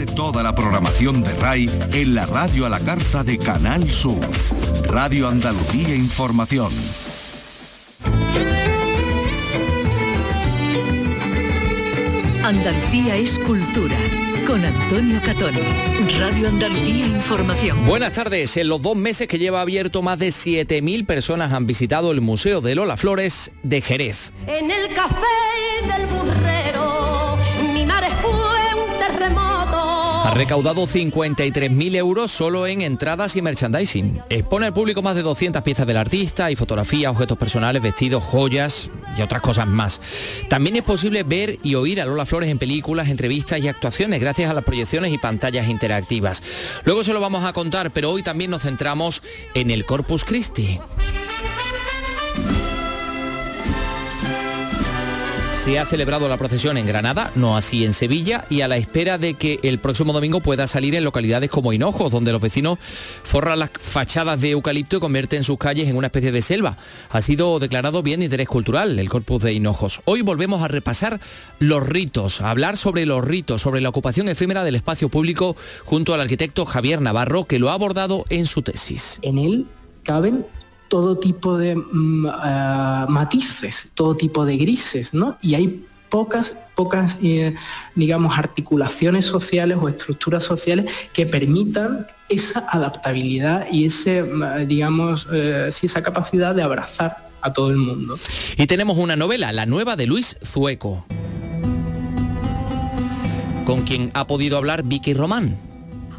Descubre toda la programación de RAI en la radio a la carta de Canal Sur. Radio Andalucía Información. Andalucía es cultura. Con Antonio Catón. Radio Andalucía Información. Buenas tardes. En los dos meses que lleva abierto, más de 7.000 personas han visitado el Museo de Lola Flores de Jerez. En el café del burrero, Recaudado 53.000 euros solo en entradas y merchandising. Expone al público más de 200 piezas del artista y fotografías, objetos personales, vestidos, joyas y otras cosas más. También es posible ver y oír a Lola Flores en películas, entrevistas y actuaciones gracias a las proyecciones y pantallas interactivas. Luego se lo vamos a contar, pero hoy también nos centramos en el Corpus Christi. Se ha celebrado la procesión en Granada, no así en Sevilla, y a la espera de que el próximo domingo pueda salir en localidades como Hinojos, donde los vecinos forran las fachadas de eucalipto y convierten sus calles en una especie de selva. Ha sido declarado bien de interés cultural el Corpus de Hinojos. Hoy volvemos a repasar los ritos, a hablar sobre los ritos, sobre la ocupación efímera del espacio público junto al arquitecto Javier Navarro, que lo ha abordado en su tesis. En él caben todo tipo de mm, eh, matices, todo tipo de grises, ¿no? Y hay pocas, pocas, eh, digamos, articulaciones sociales o estructuras sociales que permitan esa adaptabilidad y ese, mm, digamos, eh, sí, esa capacidad de abrazar a todo el mundo. Y tenemos una novela, la nueva de Luis Zueco, con quien ha podido hablar Vicky Román.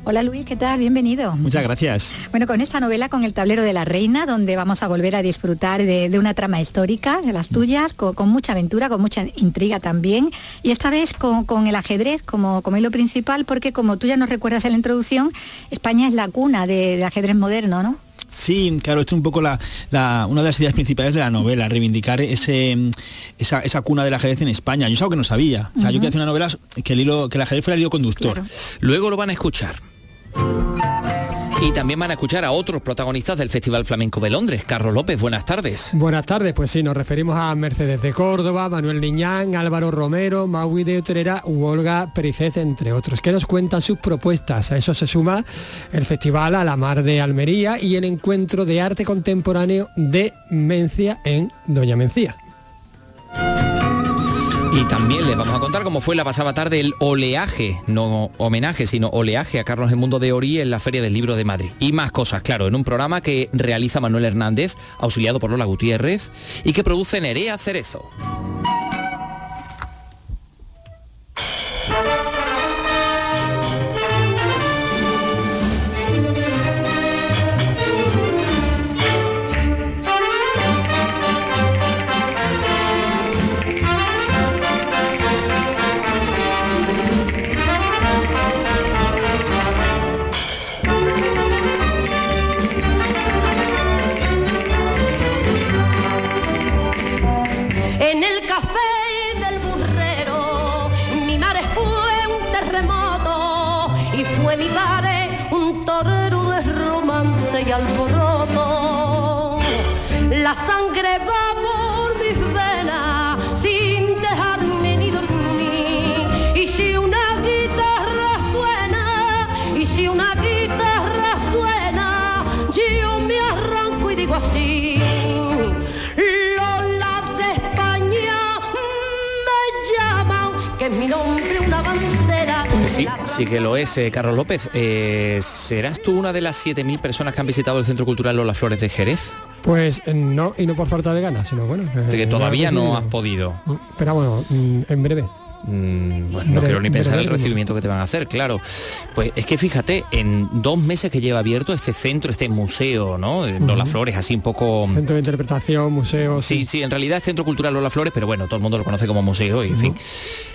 Hola Luis, ¿qué tal? Bienvenido. Muchas gracias. Bueno, con esta novela, con el tablero de la reina, donde vamos a volver a disfrutar de, de una trama histórica, de las tuyas, con, con, mucha aventura, con mucha intriga también, y esta vez con, con el ajedrez como, como hilo principal, porque como tú ya nos recuerdas en la introducción, España es la cuna de, de ajedrez moderno, ¿no? Sí, claro, esto es un poco la, la, una de las ideas principales de la novela, reivindicar ese, esa, esa, cuna del ajedrez en España. Yo es algo que no sabía. O sea, uh -huh. yo quería hacer una novela que el, hilo, que el ajedrez fuera el hilo conductor. Claro. Luego lo van a escuchar. Y también van a escuchar a otros protagonistas del Festival Flamenco de Londres. Carlos López, buenas tardes. Buenas tardes, pues sí, nos referimos a Mercedes de Córdoba, Manuel Niñán, Álvaro Romero, Maui de Utrera u Olga Pericet, entre otros, que nos cuentan sus propuestas. A eso se suma el Festival a la Mar de Almería y el Encuentro de Arte Contemporáneo de Mencia en Doña Mencía. Y también les vamos a contar cómo fue la pasada tarde el oleaje, no homenaje, sino oleaje a Carlos Mundo de Orí en la Feria del Libro de Madrid. Y más cosas, claro, en un programa que realiza Manuel Hernández, auxiliado por Lola Gutiérrez, y que produce Nerea Cerezo. Sí, sí que lo es, eh, Carlos López. Eh, ¿Serás tú una de las 7.000 personas que han visitado el Centro Cultural Lola Flores de Jerez? Pues eh, no, y no por falta de ganas, sino bueno. Que todavía no has podido. Pero bueno, mm, en breve. Mm, bueno, no quiero ni pensar el recibimiento que te van a hacer, claro. Pues es que fíjate, en dos meses que lleva abierto este centro, este museo, ¿no? Uh -huh. Lola Flores, así un poco... Centro de interpretación, museo... Sí, sí, sí, en realidad es Centro Cultural Lola Flores, pero bueno, todo el mundo lo conoce como museo y, en uh -huh. fin,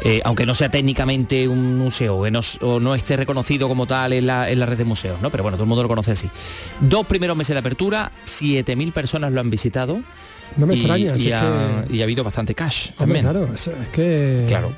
eh, aunque no sea técnicamente un museo, que no, o no esté reconocido como tal en la, en la red de museos, ¿no? Pero bueno, todo el mundo lo conoce así. Dos primeros meses de apertura, 7.000 personas lo han visitado. No me extraña, y, ha, que... y ha habido bastante cash Hombre, también. Claro, es que... Claro.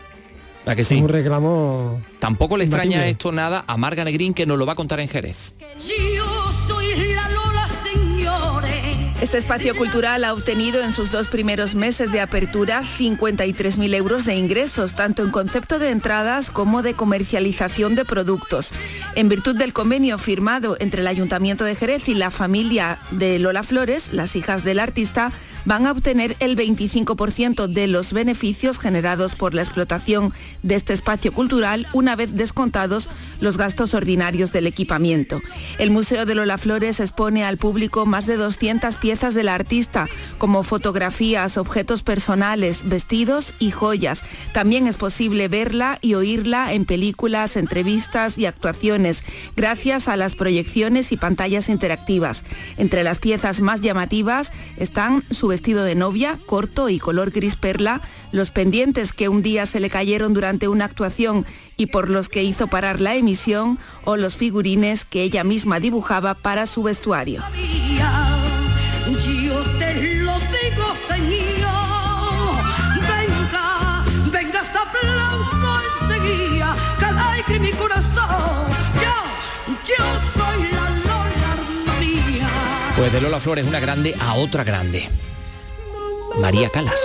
¿A que sí? Un reclamo. Tampoco le extraña esto nada a Marga Negrín que nos lo va a contar en Jerez. Yo soy la Lola, señores, Este espacio cultural ha obtenido en sus dos primeros meses de apertura 53.000 euros de ingresos, tanto en concepto de entradas como de comercialización de productos. En virtud del convenio firmado entre el Ayuntamiento de Jerez y la familia de Lola Flores, las hijas del artista, van a obtener el 25% de los beneficios generados por la explotación de este espacio cultural una vez descontados los gastos ordinarios del equipamiento. El Museo de Lola Flores expone al público más de 200 piezas del artista, como fotografías, objetos personales, vestidos y joyas. También es posible verla y oírla en películas, entrevistas y actuaciones, gracias a las proyecciones y pantallas interactivas. Entre las piezas más llamativas están su vestido de novia, corto y color gris perla, los pendientes que un día se le cayeron durante una actuación y por los que hizo parar la emisión, o los figurines que ella misma dibujaba para su vestuario. Yo te lo digo, señor. Venga, venga ese aplauso enseguida, que alegre mi corazón. Yo, yo soy la Lola María. Pues de Lola Flores, una grande a otra grande. María Calas.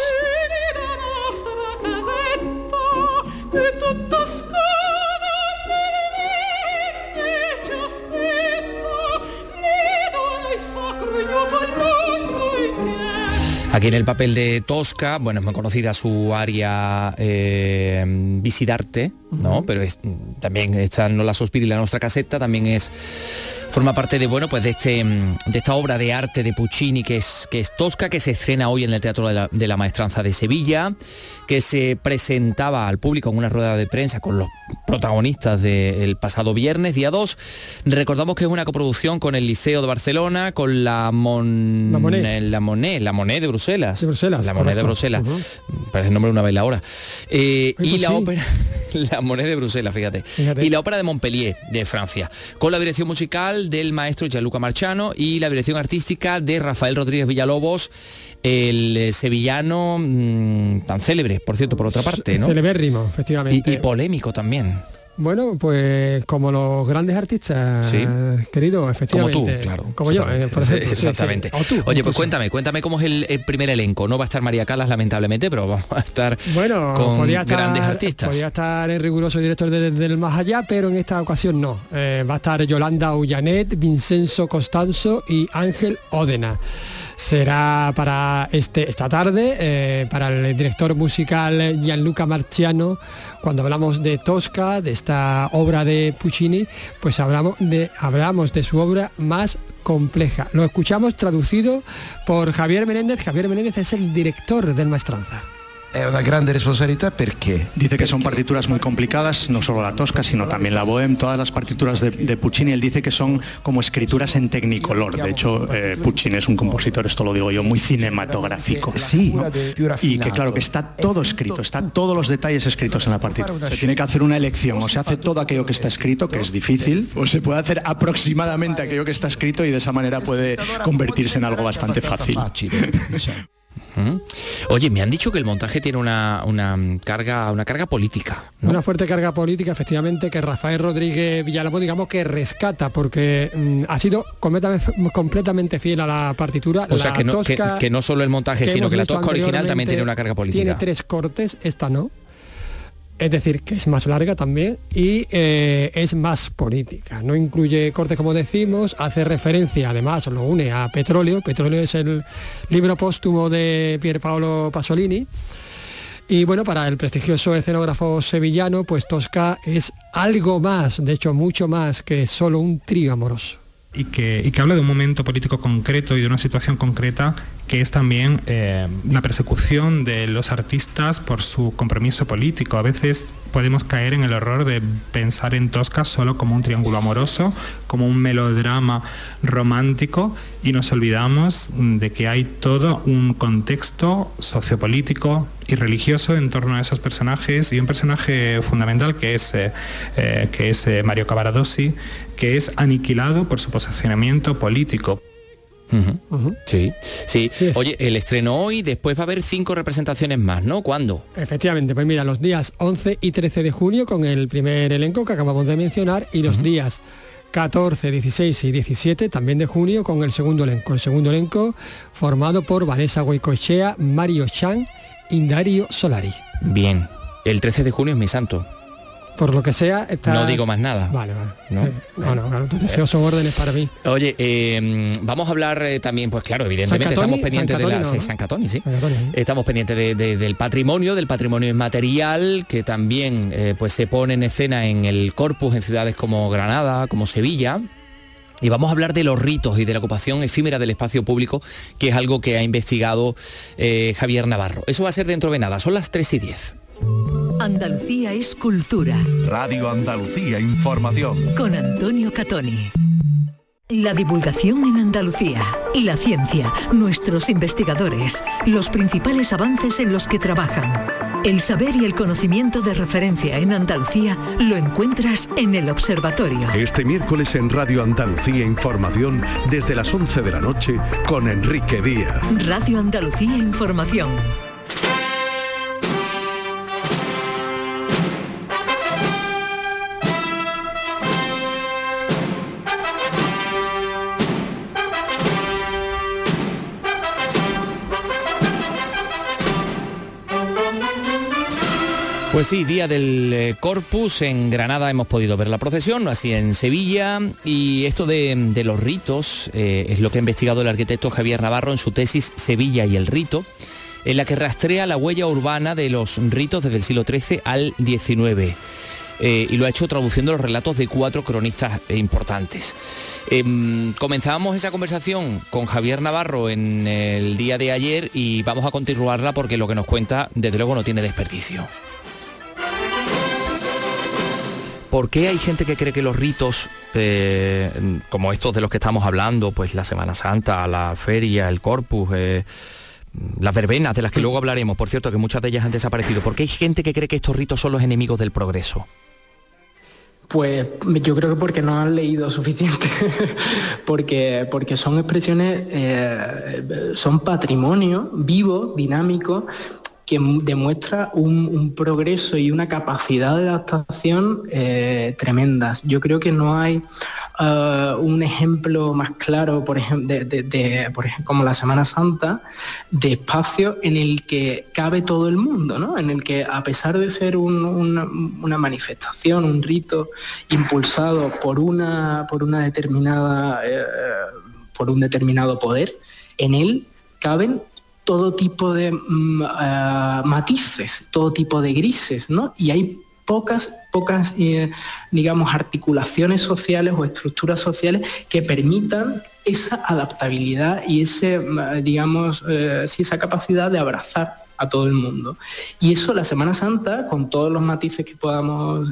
Aquí en el papel de Tosca, bueno, es muy conocida su área eh, Visidarte, ¿no? Pero es- también está No la sospiri la nuestra caseta, también es forma parte de bueno pues de este mm, de esta obra de arte de Puccini que es que es Tosca que se estrena hoy en el Teatro de la, de la Maestranza de Sevilla que se presentaba al público en una rueda de prensa con los protagonistas del pasado viernes día 2 recordamos que es una coproducción con el Liceo de Barcelona con la Mon La Monet. eh, la Monet la Monet de Bruselas De Bruselas, la Monet de. Bruselas parece el nombre de una bailadora Eh, Ay, y pues la sí. ópera la Monet de Bruselas fíjate. Fíjate. y la ópera de Montpellier de Francia con la dirección musical del maestro Gianluca Marchano y la dirección artística de Rafael Rodríguez Villalobos el eh, sevillano mm, tan célebre por cierto por otra parte ¿no? Celebérrimo, y, efectivamente. y polémico también Bueno, pues como los grandes artistas, Sí. querido, como efectivamente. tú claro Como yo, eh, por ejemplo. sí, sí. exactamente O tú, oye pues cuéntame cuéntame cómo es el, el primer elenco no va a estar María Calas lamentablemente pero vamos a estar Bueno, con podía estar, grandes artistas podía estar el riguroso director de- del Más Allá, pero en esta ocasión no. Eh, va a estar Yolanda Ullanet, Vincenzo Costanzo y Ángel Ódena. Será para este, esta tarde, eh, para el director musical Gianluca Marciano, cuando hablamos de Tosca, de esta obra de Puccini, pues hablamos de, hablamos de su obra más compleja. Lo escuchamos traducido por Javier Menéndez. Javier Menéndez es el director del Maestranza. È una grande responsabilità perché Dice que son partituras muy complicadas, no solo la tosca, sino también la bohème, todas las partituras de, de Puccini. Él dice que son como escrituras en tecnicolor. De hecho, eh, Puccini es un compositor, esto lo digo yo, muy cinematográfico. più Y que claro, que está todo escrito, están todos los detalles escritos en la partitura. Se tiene que hacer una elección, o se hace todo aquello que está escrito, que es difícil, o se puede hacer aproximadamente aquello que está escrito y de esa manera puede convertirse en algo bastante fácil. Oye, me han dicho que el montaje tiene una, una carga, una carga política. ¿no? Una fuerte carga política, efectivamente, que Rafael Rodríguez Villalobos, digamos que rescata, porque mm, ha sido completamente, completamente fiel a la partitura. O sea, que no, que, tosca que no solo el montaje, sino que la tosca original también tiene una carga política. Tiene tres cortes, esta no. Es decir, que es más larga también y eh, es más política. No incluye cortes, como decimos, hace referencia, además lo une a Petróleo. Petróleo es el libro póstumo de Pierpaolo Pasolini. Y bueno, para el prestigioso escenógrafo sevillano, pues Tosca es algo más, de hecho mucho más que solo un trío amoroso. y que, y que habla de un momento político concreto y de una situación concreta que es también eh, la persecución de los artistas por su compromiso político. A veces podemos caer en el error de pensar en Tosca solo como un triángulo amoroso, como un melodrama romántico y nos olvidamos de que hay todo un contexto sociopolítico y religioso en torno a esos personajes y un personaje fundamental que es, eh, eh, que es eh, Mario Cavaradossi, que es aniquilado por su posicionamiento político. Sí, sí. Oye, el estreno hoy, después va a haber cinco representaciones más, ¿no? ¿Cuándo? Efectivamente, pues mira, los días 11 y 13 de junio con el primer elenco que acabamos de mencionar y los días 14, 16 y 17, también de junio, con el segundo elenco. El segundo elenco formado por Vanessa Goicoechea, Mario Chan y Dario Solari. Bien, el 13 de junio es mi santo. Por lo que sea. No digo más nada. Vale, vale. ¿No? No, no, claro, tus deseos son órdenes para mí. Oye, eh, vamos a hablar eh, también, pues claro, evidentemente Catoni- estamos pendientes de la San Catoni, sí. San Catoni, sí. Estamos pendientes de- de- del patrimonio, del patrimonio inmaterial, que también eh, pues se pone en escena en el corpus en ciudades como Granada, como Sevilla. Y vamos a hablar de los ritos y de la ocupación efímera del espacio público, que es algo que ha investigado Javier Navarro. Eso va a ser dentro de nada, son las 3 y 10. Andalucía es cultura. Radio Andalucía Información. Con Antonio Catoni. La divulgación en Andalucía, la ciencia, nuestros investigadores, los principales avances en los que trabajan. El saber y el conocimiento de referencia en Andalucía lo encuentras en el observatorio. Este miércoles en Radio Andalucía Información desde las 11 de la noche con Enrique Díaz. Radio Andalucía Información. Pues sí, día del eh, Corpus, en Granada hemos podido ver la procesión, así en Sevilla, y esto de, los ritos eh, es lo que ha investigado el arquitecto Javier Navarro en su tesis Sevilla y el rito, en la que rastrea la huella urbana de los ritos desde el siglo XIII al XIX. eh, y lo ha hecho traduciendo los relatos de cuatro cronistas importantes. Em, comenzábamos esa conversación con Javier Navarro en el día de ayer y vamos a continuarla porque lo que nos cuenta desde luego no tiene desperdicio. ¿Por qué hay gente que cree que los ritos, eh, como estos de los que estamos hablando, pues la Semana Santa, la feria, el Corpus, eh, las verbenas, de las que luego hablaremos, por cierto, que muchas de ellas han desaparecido, ¿por qué hay gente que cree que estos ritos son los enemigos del progreso? Pues yo creo que porque no han leído suficiente, porque, porque son expresiones, eh, son patrimonio vivo, dinámico, que demuestra un, progreso y una capacidad de adaptación eh, tremendas. Yo creo que no hay eh, un ejemplo más claro, por ejemplo, como la Semana Santa, de espacio en el que cabe todo el mundo, ¿no? En el que a pesar de ser un- una, una manifestación, un rito impulsado por una, por una determinada, eh, por un determinado poder, en él caben todo tipo de mm, eh, matices, todo tipo de grises, ¿no? Y hay pocas, pocas, eh, digamos, articulaciones sociales o estructuras sociales que permitan esa adaptabilidad y ese, mm, digamos, eh, esa capacidad de abrazar a todo el mundo. Y eso la Semana Santa, con todos los matices que podamos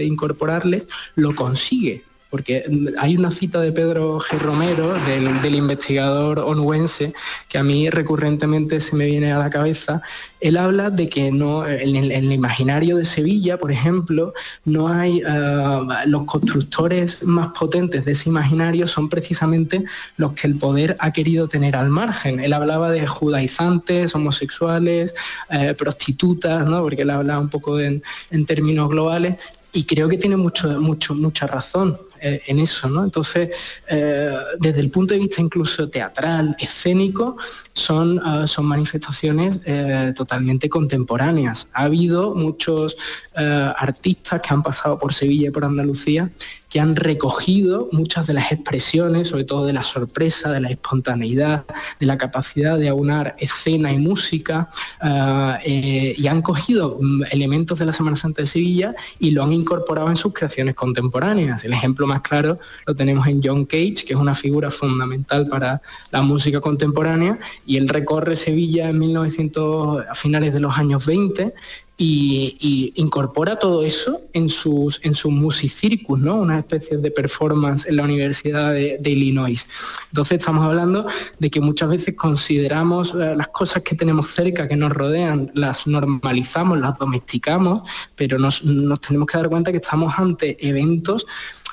incorporarles, lo consigue. Porque hay una cita de Pedro G. Romero, del, investigador onubense, que a mí recurrentemente se me viene a la cabeza. Él habla de que no, en el, imaginario de Sevilla, por ejemplo, no hay eh, los constructores más potentes de ese imaginario son precisamente los que el poder ha querido tener al margen. Él hablaba de judaizantes, homosexuales, eh, prostitutas, ¿no? porque él hablaba un poco en términos globales y creo que tiene mucho, mucho, mucha razón eh, en eso, ¿no? Entonces, eh, desde el punto de vista incluso teatral, escénico, son, ah, son manifestaciones eh, totalmente contemporáneas. Ha habido muchos eh, artistas que han pasado por Sevilla y por Andalucía que han recogido muchas de las expresiones, sobre todo de la sorpresa, de la espontaneidad, de la capacidad de aunar escena y música, ah, eh, y han cogido mm, elementos de la Semana Santa de Sevilla y lo han incorporado en sus creaciones contemporáneas. El ejemplo más claro lo tenemos en John Cage, que es una figura fundamental para la música contemporánea, y él recorre Sevilla en 1900, a finales de los años 20 y, incorpora todo eso en sus, en sus musicircus, ¿no? Una especie de performance en la Universidad de, de Illinois. Entonces estamos hablando de que muchas veces consideramos eh, las cosas que tenemos cerca, que nos rodean, las normalizamos, las domesticamos, pero nos, nos tenemos que dar cuenta que estamos ante eventos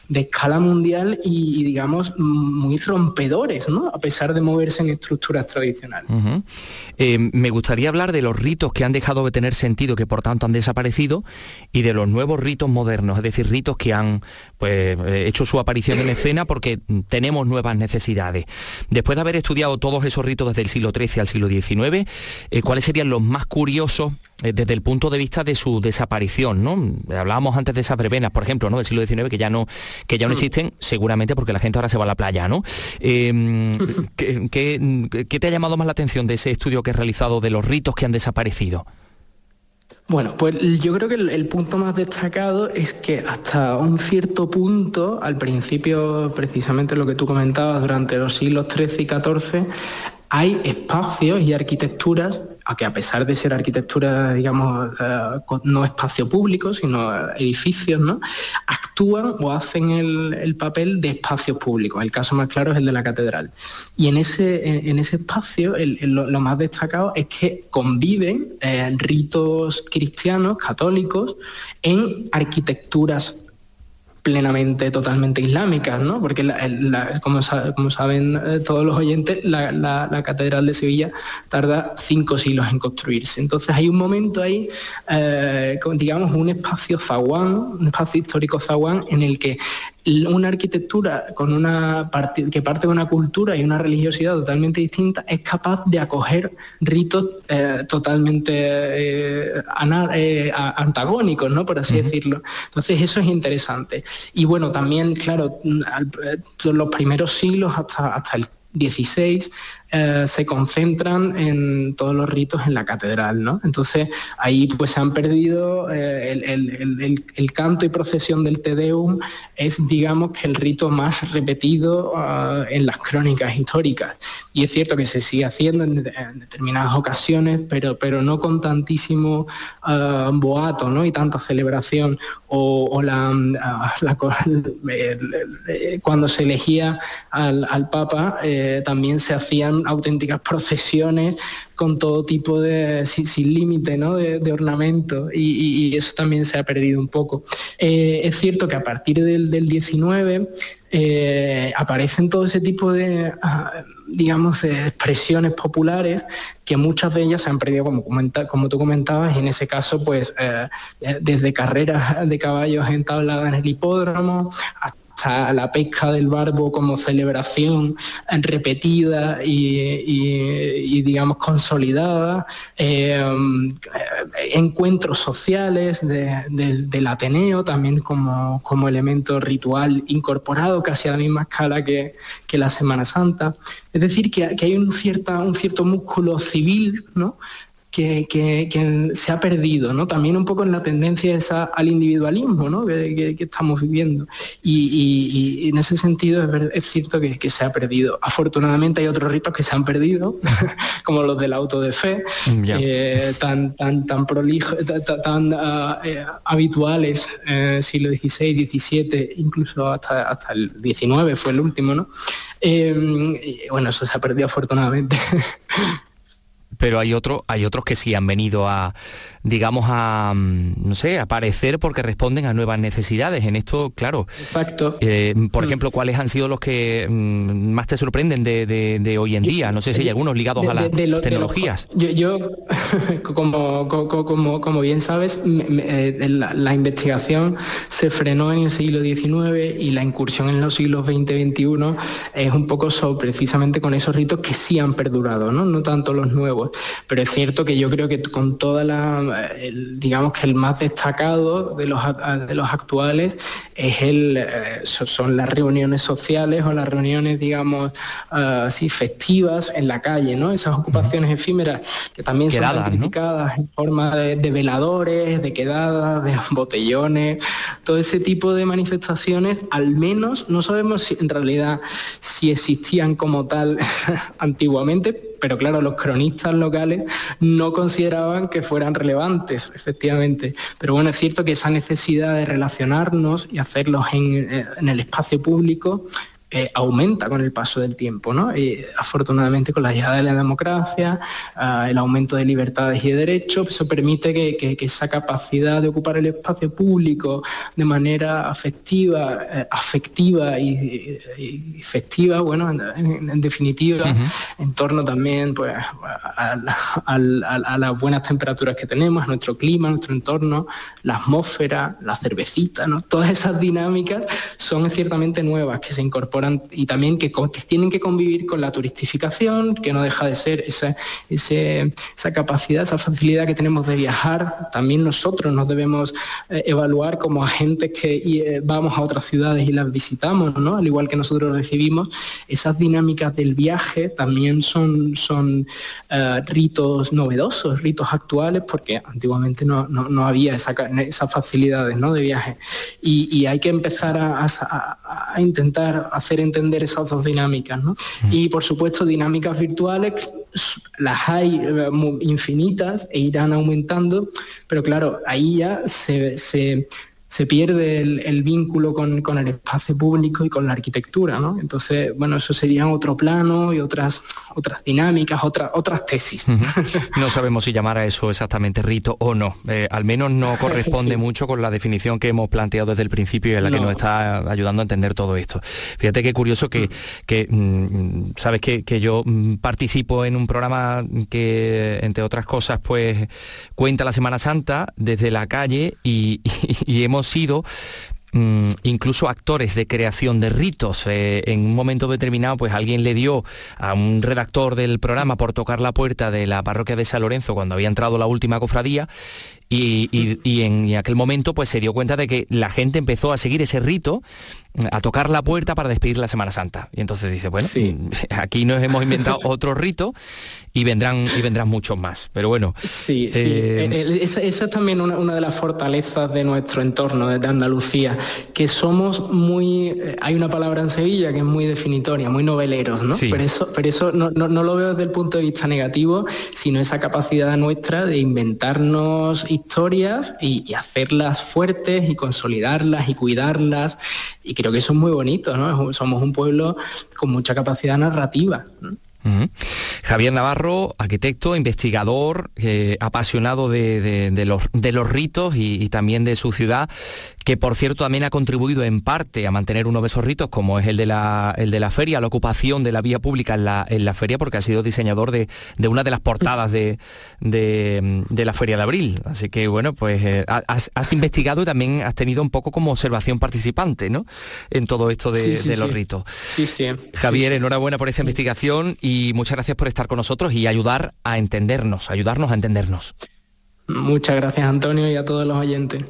de escala mundial y, digamos, muy rompedores, ¿no? A pesar de moverse en estructuras tradicionales. Eh, me gustaría hablar de los ritos que han dejado de tener sentido, que por tanto han desaparecido, y de los nuevos ritos modernos, es decir, ritos que han pues, eh, hecho su aparición en escena porque tenemos nuevas necesidades. Después de haber estudiado todos esos ritos desde el siglo XIII al siglo XIX, eh, ¿cuáles serían los más curiosos desde el punto de vista de su desaparición? ¿no? Hablábamos antes de esas brevenas, por ejemplo, ¿no? del siglo XIX, que ya no, que ya no existen, seguramente porque la gente ahora se va a la playa, ¿no? Eh, ¿qué, qué, qué te ha llamado más la atención de ese estudio que has realizado de los ritos que han desaparecido? Bueno, pues yo creo que el, el, punto más destacado es que hasta un cierto punto, al principio, precisamente lo que tú comentabas, durante los siglos XIII y XIV, hay espacios y arquitecturas a que a pesar de ser arquitectura, digamos, uh, no espacio público, sino edificios, ¿no? actúan o hacen el, el, papel de espacios públicos. El caso más claro es el de la catedral. Y en ese, en, ese espacio lo, más destacado es que conviven eh, ritos cristianos, católicos, en arquitecturas plenamente, totalmente islámicas, ¿no? Porque, la, la, como, como, saben eh, todos los oyentes, la, la, Catedral de Sevilla tarda cinco siglos en construirse. Entonces hay un momento ahí, eh, digamos, un espacio zaguán, un espacio histórico zaguán, en el que una arquitectura con una parte, que parte de una cultura y una religiosidad totalmente distinta es capaz de acoger ritos eh, totalmente eh, eh, antagónicos, ¿no? por así uh -huh. decirlo. Entonces eso es interesante. Y bueno, también, claro, los primeros siglos hasta, hasta el 16 eh, se concentran en todos los ritos en la catedral, ¿no? Entonces ahí pues se han perdido eh, el, el, el, el, canto y procesión del Te Deum es digamos que el rito más repetido uh, en las crónicas históricas y es cierto que se sigue haciendo en, determinadas ocasiones pero, pero no con tantísimo uh, boato ¿no? y tanta celebración o, la, la, cuando se elegía al, al Papa eh, también se hacían auténticas procesiones con todo tipo de, sin, límite, ¿no? de, ornamento y, eso también se ha perdido un poco. Eh, es cierto que a partir del, del 19 eh, aparecen todo ese tipo de, uh, digamos, de expresiones populares que muchas de ellas se han perdido, como, comenta, como tú comentabas, y en ese caso, pues, eh, desde carreras de caballos entabladas en el hipódromo hasta hasta la pesca del barbo como celebración repetida y, digamos consolidada, eh, encuentros sociales de, de, del Ateneo también como, como, elemento ritual incorporado casi a la misma escala que, que la Semana Santa. Es decir, que, que hay un, cierta, un cierto músculo civil ¿no? Que, que, que, se ha perdido, ¿no? También un poco en la tendencia esa al individualismo, ¿no? Que, que estamos viviendo. Y, y, y, en ese sentido es, ver, es cierto que, se ha perdido. Afortunadamente hay otros ritos que se han perdido, como los del auto de fe, yeah. eh, tan, tan, tan prolijos, tan, tan uh, eh, habituales, eh, siglo XVI, XVII, incluso hasta, hasta el XIX fue el último, ¿no? Bueno, eso se ha perdido afortunadamente. pero hay otros hay otros que sí han venido a digamos a no sé aparecer porque responden a nuevas necesidades en esto claro Exacto. Eh, por mm. ejemplo cuáles han sido los que mm, más te sorprenden de, de, de, hoy en día no sé si hay algunos ligados de, a las lo, tecnologías yo, yo como, como, como bien sabes me, eh, la, la, investigación se frenó en el siglo XIX y la incursión en los siglos XX XXI es un poco sobre precisamente con esos ritos que sí han perdurado no no tanto los nuevos pero es cierto que yo creo que con toda la digamos que el más destacado de los, de los actuales es el, eh, son las reuniones sociales o las reuniones, digamos, uh, así festivas en la calle, ¿no? Esas ocupaciones efímeras que también quedadas, son criticadas ¿no? en forma de, de, veladores, de quedadas, de botellones, todo ese tipo de manifestaciones, al menos no sabemos si en realidad si existían como tal antiguamente, pero claro, los cronistas locales no consideraban que fueran relevantes, efectivamente. Pero bueno, es cierto que esa necesidad de relacionarnos y hacerlos en, en el espacio público eh, aumenta con el paso del tiempo. ¿no? Y, afortunadamente con la llegada de la democracia, ah, el aumento de libertades y de derechos, eso permite que, que- que esa capacidad de ocupar el espacio público de manera afectiva, eh, afectiva y, y efectiva, bueno, en, definitiva, en torno también pues, a, a- a- a las buenas temperaturas que tenemos, nuestro clima, nuestro entorno, la atmósfera, la cervecita, ¿no? todas esas dinámicas son ciertamente nuevas que se incorporan y también que, tienen que convivir con la turistificación, que no deja de ser esa, ese- esa capacidad, esa facilidad que tenemos de viajar. También nosotros nos debemos eh, evaluar como agentes que eh, vamos a otras ciudades y las visitamos, ¿no? al igual que nosotros recibimos. Esas dinámicas del viaje también son, son eh, ritos novedosos, ritos actuales, porque antiguamente no, no- no había esa esas facilidades ¿no? de viaje. Y, y hay que empezar a, a- a intentar hacer entender esas dos dinámicas. ¿no? Y por supuesto, dinámicas virtuales las hay eh, infinitas e irán aumentando, pero claro, ahí ya se, se- se pierde el, el vínculo con, con el espacio público y con la arquitectura, ¿no? Entonces, bueno, eso sería otro plano y otras, otras dinámicas, otras, otras tesis. No sabemos si llamar a eso exactamente rito o no. Eh, al menos no corresponde Sí. mucho con la definición que hemos planteado desde el principio y en la que No. nos está ayudando a entender todo esto. Fíjate qué curioso que, que, mm, sabes que, que yo mm, participo en un programa que, entre otras cosas, pues cuenta la Semana Santa desde la calle y, y hemos sido mm, incluso actores de creación de ritos. Eh, en un momento determinado, pues alguien le dio a un redactor del programa por tocar la puerta de la parroquia de San Lorenzo cuando había entrado la última cofradía y, y- y en aquel momento pues se dio cuenta de que la gente empezó a seguir ese rito, a tocar la puerta para despedir la Semana Santa. Y entonces dice, bueno, aquí nos hemos inventado otro rito y vendrán, y vendrán muchos más. Pero bueno. Sí, sí. eh, esa, esa es también una, una de las fortalezas de nuestro entorno, de Andalucía, que somos muy... eh, Hay una palabra en Sevilla que es muy definitoria, muy noveleros, ¿no? Sí. Pero eso, pero eso no, no- no lo veo desde el punto de vista negativo, sino esa capacidad nuestra de inventarnos historias y, hacerlas fuertes y consolidarlas y cuidarlas. Y creo que eso es muy bonito, ¿no? Somos un pueblo con mucha capacidad narrativa. Javier Navarro, arquitecto, investigador, eh, apasionado de, los, de los ritos y también de su ciudad, que por cierto también ha contribuido en parte a mantener uno de esos ritos, como es el de la, el de la feria, la ocupación de la vía pública en la, en la feria, porque ha sido diseñador de, de una de las portadas de, de- de la feria de abril. Así que bueno, pues eh, has, has investigado y también has tenido un poco como observación participante, ¿no? En todo esto de, Sí, sí, de los sí. ritos. Sí, sí. Javier, enhorabuena por esa investigación y muchas gracias por estar con nosotros y ayudar a entendernos, ayudarnos a entendernos. Muchas gracias Antonio y a todos los oyentes.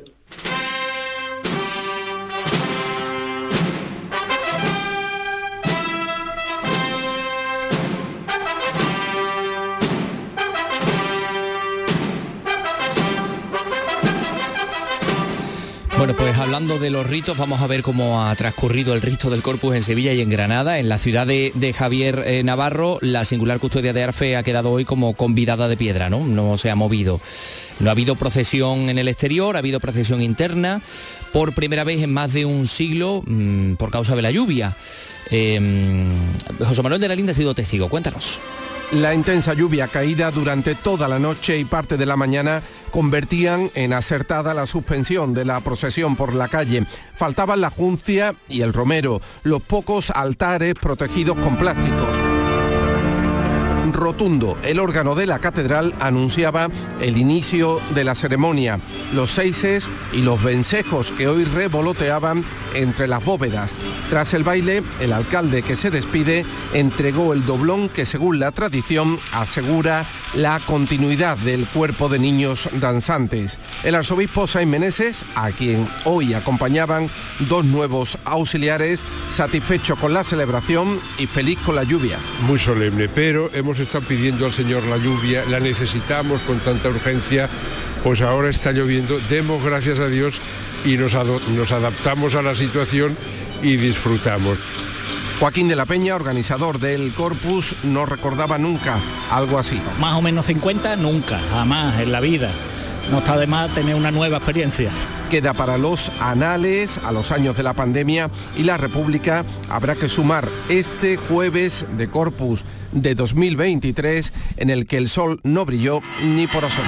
Bueno, pues hablando de los ritos, vamos a ver cómo ha transcurrido el rito del Corpus en Sevilla y en Granada. En la ciudad de, Javier eh, Navarro, la singular custodia de Arfe ha quedado hoy como convidada de piedra, ¿no? No se ha movido. No ha habido procesión en el exterior, ha habido procesión interna, por primera vez en más de un siglo, mm, por causa de la lluvia. Eh, José Manuel de la Linda ha sido testigo, cuéntanos. La intensa lluvia caída durante toda la noche y parte de la mañana convertían en acertada la suspensión de la procesión por la calle. Faltaban la juncia y el romero, los pocos altares protegidos con plásticos. Rotundo, el órgano de la catedral anunciaba el inicio de la ceremonia, los seises y los vencejos que hoy revoloteaban entre las bóvedas. Tras el baile, el alcalde que se despide entregó el doblón que según la tradición asegura la continuidad del cuerpo de niños danzantes. El arzobispo Sain Meneses, a quien hoy acompañaban dos nuevos auxiliares, satisfecho con la celebración y feliz con la lluvia. muy solemne, pero hemos estado pidiendo al Señor la lluvia, la necesitamos con tanta urgencia, pues ahora está lloviendo, demos gracias a Dios y nos, nos adaptamos a la situación y disfrutamos. Joaquín de la Peña, organizador del Corpus, no recordaba nunca algo así. Más o menos 50, nunca, jamás en la vida. No está de más tener una nueva experiencia. queda para los anales, a los años de la pandemia y la República habrá que sumar este jueves de Corpus de 2023 en el que el sol no brilló ni por asomo.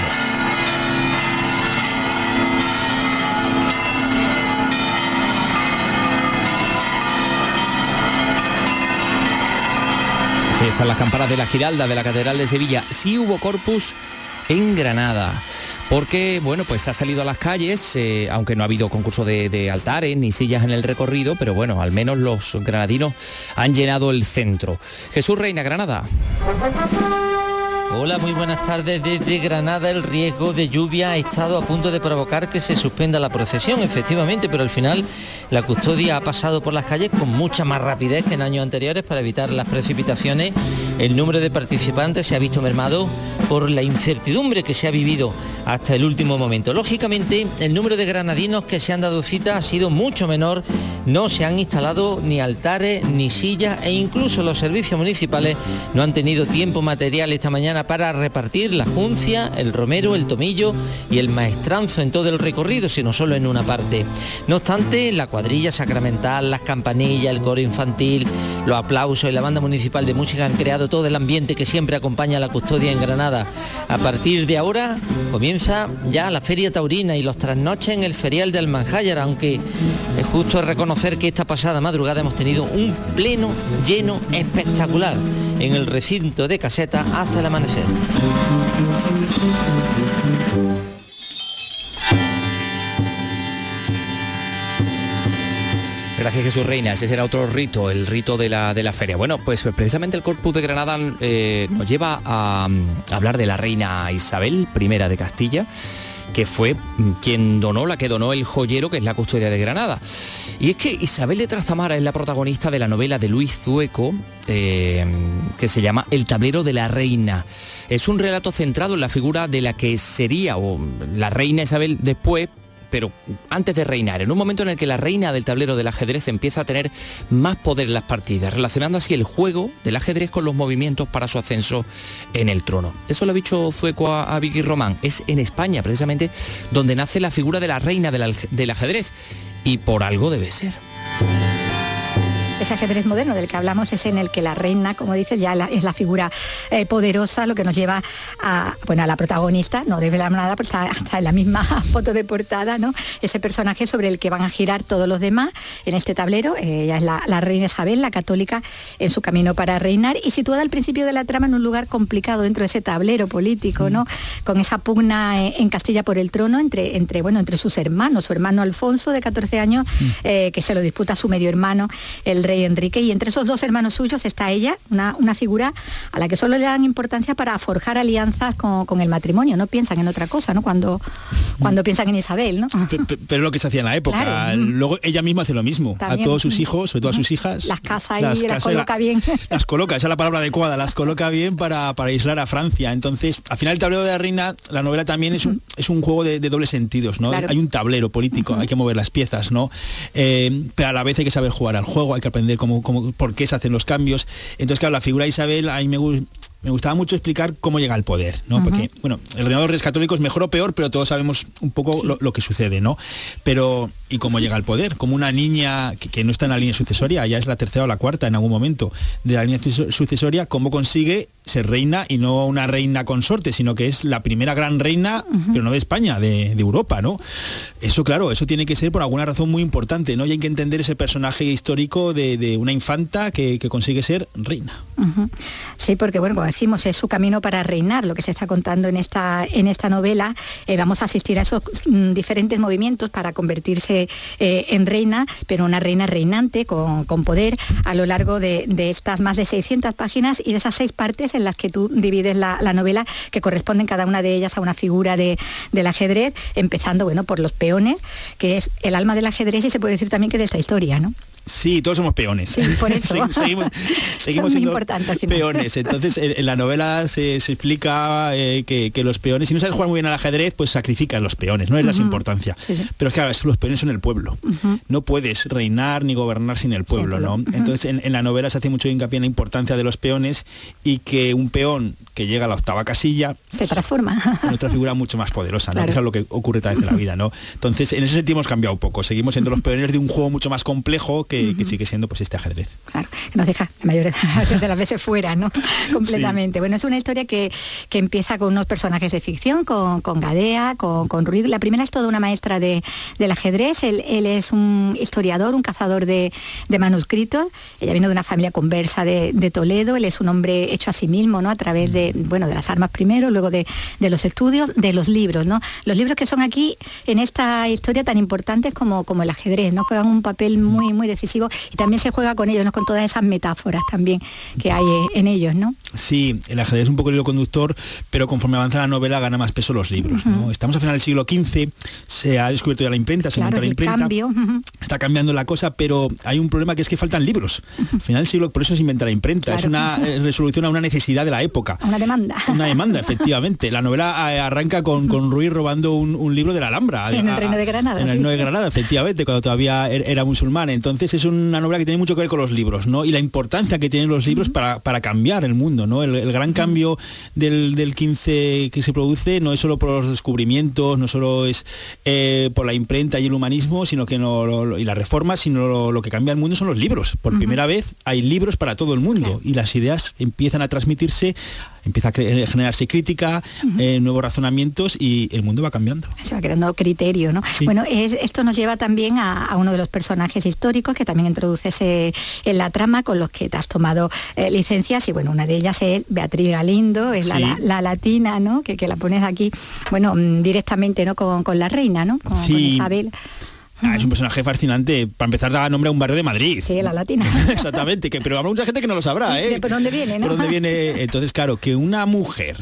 Empiezan las campanas de la Giralda de la Catedral de Sevilla. Sí hubo corpus en Granada. Porque, bueno, pues ha salido a las calles, eh, aunque no ha habido concurso de, de altares ni sillas en el recorrido, pero bueno, al menos los granadinos han llenado el centro. Jesús Reina, Granada. Hola, muy buenas tardes. Desde Granada el riesgo de lluvia ha estado a punto de provocar que se suspenda la procesión, efectivamente, pero al final la custodia ha pasado por las calles con mucha más rapidez que en años anteriores para evitar las precipitaciones. El número de participantes se ha visto mermado por la incertidumbre que se ha vivido hasta el último momento. Lógicamente, el número de granadinos que se han dado cita ha sido mucho menor. No se han instalado ni altares ni sillas e incluso los servicios municipales no han tenido tiempo material esta mañana para repartir la juncia, el romero, el tomillo y el maestranzo en todo el recorrido, sino solo en una parte. No obstante, la cuadrilla sacramental, las campanillas, el coro infantil, los aplausos y la banda municipal de música han creado todo el ambiente que siempre acompaña a la custodia en Granada. A partir de ahora comienza ya la feria taurina y los trasnoches en el ferial de Almanjáyar, aunque es justo reconocer que esta pasada madrugada hemos tenido un pleno lleno espectacular en el recinto de caseta hasta el amanecer. Gracias Jesús Reina, ese será otro rito, el rito de la, de la feria. Bueno, pues precisamente el Corpus de Granada eh, nos lleva a, hablar de la reina Isabel I de Castilla, que fue mm, quien donó, la que donó el joyero, que es la custodia de Granada. Y es que Isabel de Trastamara es la protagonista de la novela de Luis Zueco, eh, que se llama El tablero de la reina. Es un relato centrado en la figura de la que sería, o la reina Isabel después, pero antes de reinar, en un momento en el que la reina del tablero del ajedrez empieza a tener más poder en las partidas, relacionando así el juego del ajedrez con los movimientos para su ascenso en el trono. Eso lo ha dicho Zueco a, Vicky Román. Es en España, precisamente, donde nace la figura de la reina del ajedrez. Y por algo debe ser. Ese ajedrez moderno del que hablamos es en el que la reina, como dices, ya la- es la figura eh, poderosa, lo que nos lleva a, bueno, a la protagonista, no desvelamos nada, pero está, está en la misma foto de portada, ¿no? Ese personaje sobre el que van a girar todos los demás en este tablero. ella es la, la reina Isabel, la católica, en su camino para reinar y situada al principio de la trama en un lugar complicado dentro de ese tablero político, ¿no? Con esa pugna eh, en Castilla por el trono entre, entre, bueno, entre sus hermanos, su hermano Alfonso de 14 años, eh, que se lo disputa a su medio hermano, el rey Enrique, y entre esos dos hermanos suyos está ella, una, una figura a la que solo le dan importancia para forjar alianzas con, con el matrimonio, no piensan en otra cosa, ¿no? Cuando, cuando piensan en Isabel, ¿no? Pe- pe- Pero es lo que se hacía en la época. Claro. Luego ella misma hace lo mismo. También. A todos sus hijos, sobre todo a sus hijas. Las casa y las, casa y coloca la- bien. Las coloca, esa es la palabra adecuada, las coloca bien para, para aislar a Francia. Entonces, al final el tablero de la reina, la novela también es un, es un juego de, de dobles sentidos, ¿no? Claro. Hay un tablero político, hay que mover las piezas, ¿no? Eh, pero a la vez hay que saber jugar al juego, hay que aprender cómo, cómo, por qué se hacen los cambios. Entonces, claro, la figura de Isabel, a mí me, gu- me gustaba mucho explicar cómo llega al poder, ¿no? Porque, bueno, el reinado de los reyes católicos mejor o peor, pero todos sabemos un poco lo, lo que sucede, ¿no? Pero, ¿y cómo llega al poder? Como una niña que, que no está en la línea sucesoria, ya es la tercera o la cuarta en algún momento de la línea su- sucesoria, ¿cómo consigue ser reina y no una reina consorte, sino que es la primera gran reina, pero no de España, de, de Europa, ¿no? Eso, claro, eso tiene que ser por alguna razón muy importante, ¿no? Y hay que entender ese personaje histórico de, de una infanta que, que consigue ser reina. Sí, porque bueno, decimos, es su camino para reinar, lo que se está contando en esta, en esta novela. Eh, vamos a asistir a esos mm, diferentes movimientos para convertirse eh, en reina, pero una reina reinante con, con poder a lo largo de, de estas más de 600 páginas y de esas seis partes en las que tú divides la, la novela, que corresponden cada una de ellas a una figura de, del ajedrez, empezando bueno, por los peones, que es el alma del ajedrez y se puede decir también que de esta historia, ¿no? Sí, todos somos peones. Sí, por eso. seguimos seguimos, Es siendo peones. Entonces, en, la novela se, se explica eh, que, que los peones, si no sabes jugar muy bien al ajedrez, pues sacrifican los peones, no les das Ujú. importancia. Pero es que claro, es los peones son el pueblo. No puedes reinar ni gobernar sin el pueblo, ¿no? Entonces, en, en la novela se hace mucho hincapié en la importancia de los peones y que un peón que llega a la octava casilla Se transforma. en otra figura mucho más poderosa, ¿no? Claro. Que eso es lo que ocurre tal vez en la vida, ¿no? Entonces, en ese sentido hemos cambiado un poco. Seguimos siendo los peones de un juego mucho más complejo que, que sigue siendo pues este ajedrez. que nos deja la mayoría de las veces fuera, ¿no? Completamente. Bueno, es una historia que, que empieza con unos personajes de ficción, con, con Gadea, con, con Ruiz. La primera es toda una maestra de, del ajedrez. Él, él es un historiador, un cazador de, de manuscritos. Ella viene de una familia conversa de, de Toledo. Él es un hombre hecho a sí mismo, ¿no? A través de, bueno, de las armas primero, luego de, de los estudios, de los libros, ¿no? Los libros que son aquí en esta historia tan importantes como, como el ajedrez, ¿no? Juegan un papel muy, muy decisivo y también se juega con ellos, ¿no? Con todas esas metáforas también que hay eh, en ellos, ¿no? Sí, el ajedrez es un poco el hilo conductor, pero conforme avanza la novela gana más peso los libros. ¿no? Estamos a final del siglo XV, se ha descubierto ya la imprenta, se Claro, inventa la imprenta. cambio. Está cambiando la cosa, pero hay un problema que es que faltan libros. Al final del siglo, por eso se inventa la imprenta. Es una eh, resolución a una necesidad de la época. Una demanda. Una demanda, efectivamente. La novela eh, arranca con, con Ruiz robando un, un libro de la Alhambra. En el Reino de Granada, En el sí. Reino de Granada, efectivamente, cuando todavía er- era musulmán. Entonces es una novela que tiene mucho que ver con los libros, ¿no? Y la importancia que tienen los libros para, para cambiar el mundo, ¿no? El, el gran cambio del, del 15 que se produce no es solo por los descubrimientos, no solo es eh, por la imprenta y el humanismo, sino que no, lo- lo- y la reforma, sino lo, lo que cambia el mundo son los libros. Por primera vez hay libros para todo el mundo y las ideas empiezan a transmitirse, empieza a cre- generarse crítica, eh, nuevos razonamientos y el mundo va cambiando. se va creando criterio, ¿no? Bueno, es- esto nos lleva también a, a uno de los personajes históricos que también introduces eh, en la trama con los que te has tomado eh, licencias y bueno, una de ellas es Beatriz Galindo, es la, Sí. la- la latina, ¿no? Que, que la pones aquí, bueno, mm, directamente, ¿no? Con, con la reina, ¿no? Con. Isabel. Ah, es un personaje fascinante. Para empezar, da nombre a un barrio de Madrid. Sí, la latina. Exactamente, que, pero habrá mucha gente que no lo sabrá, ¿eh? ¿De por dónde viene, no? ¿Por dónde viene? Entonces, claro, que una mujer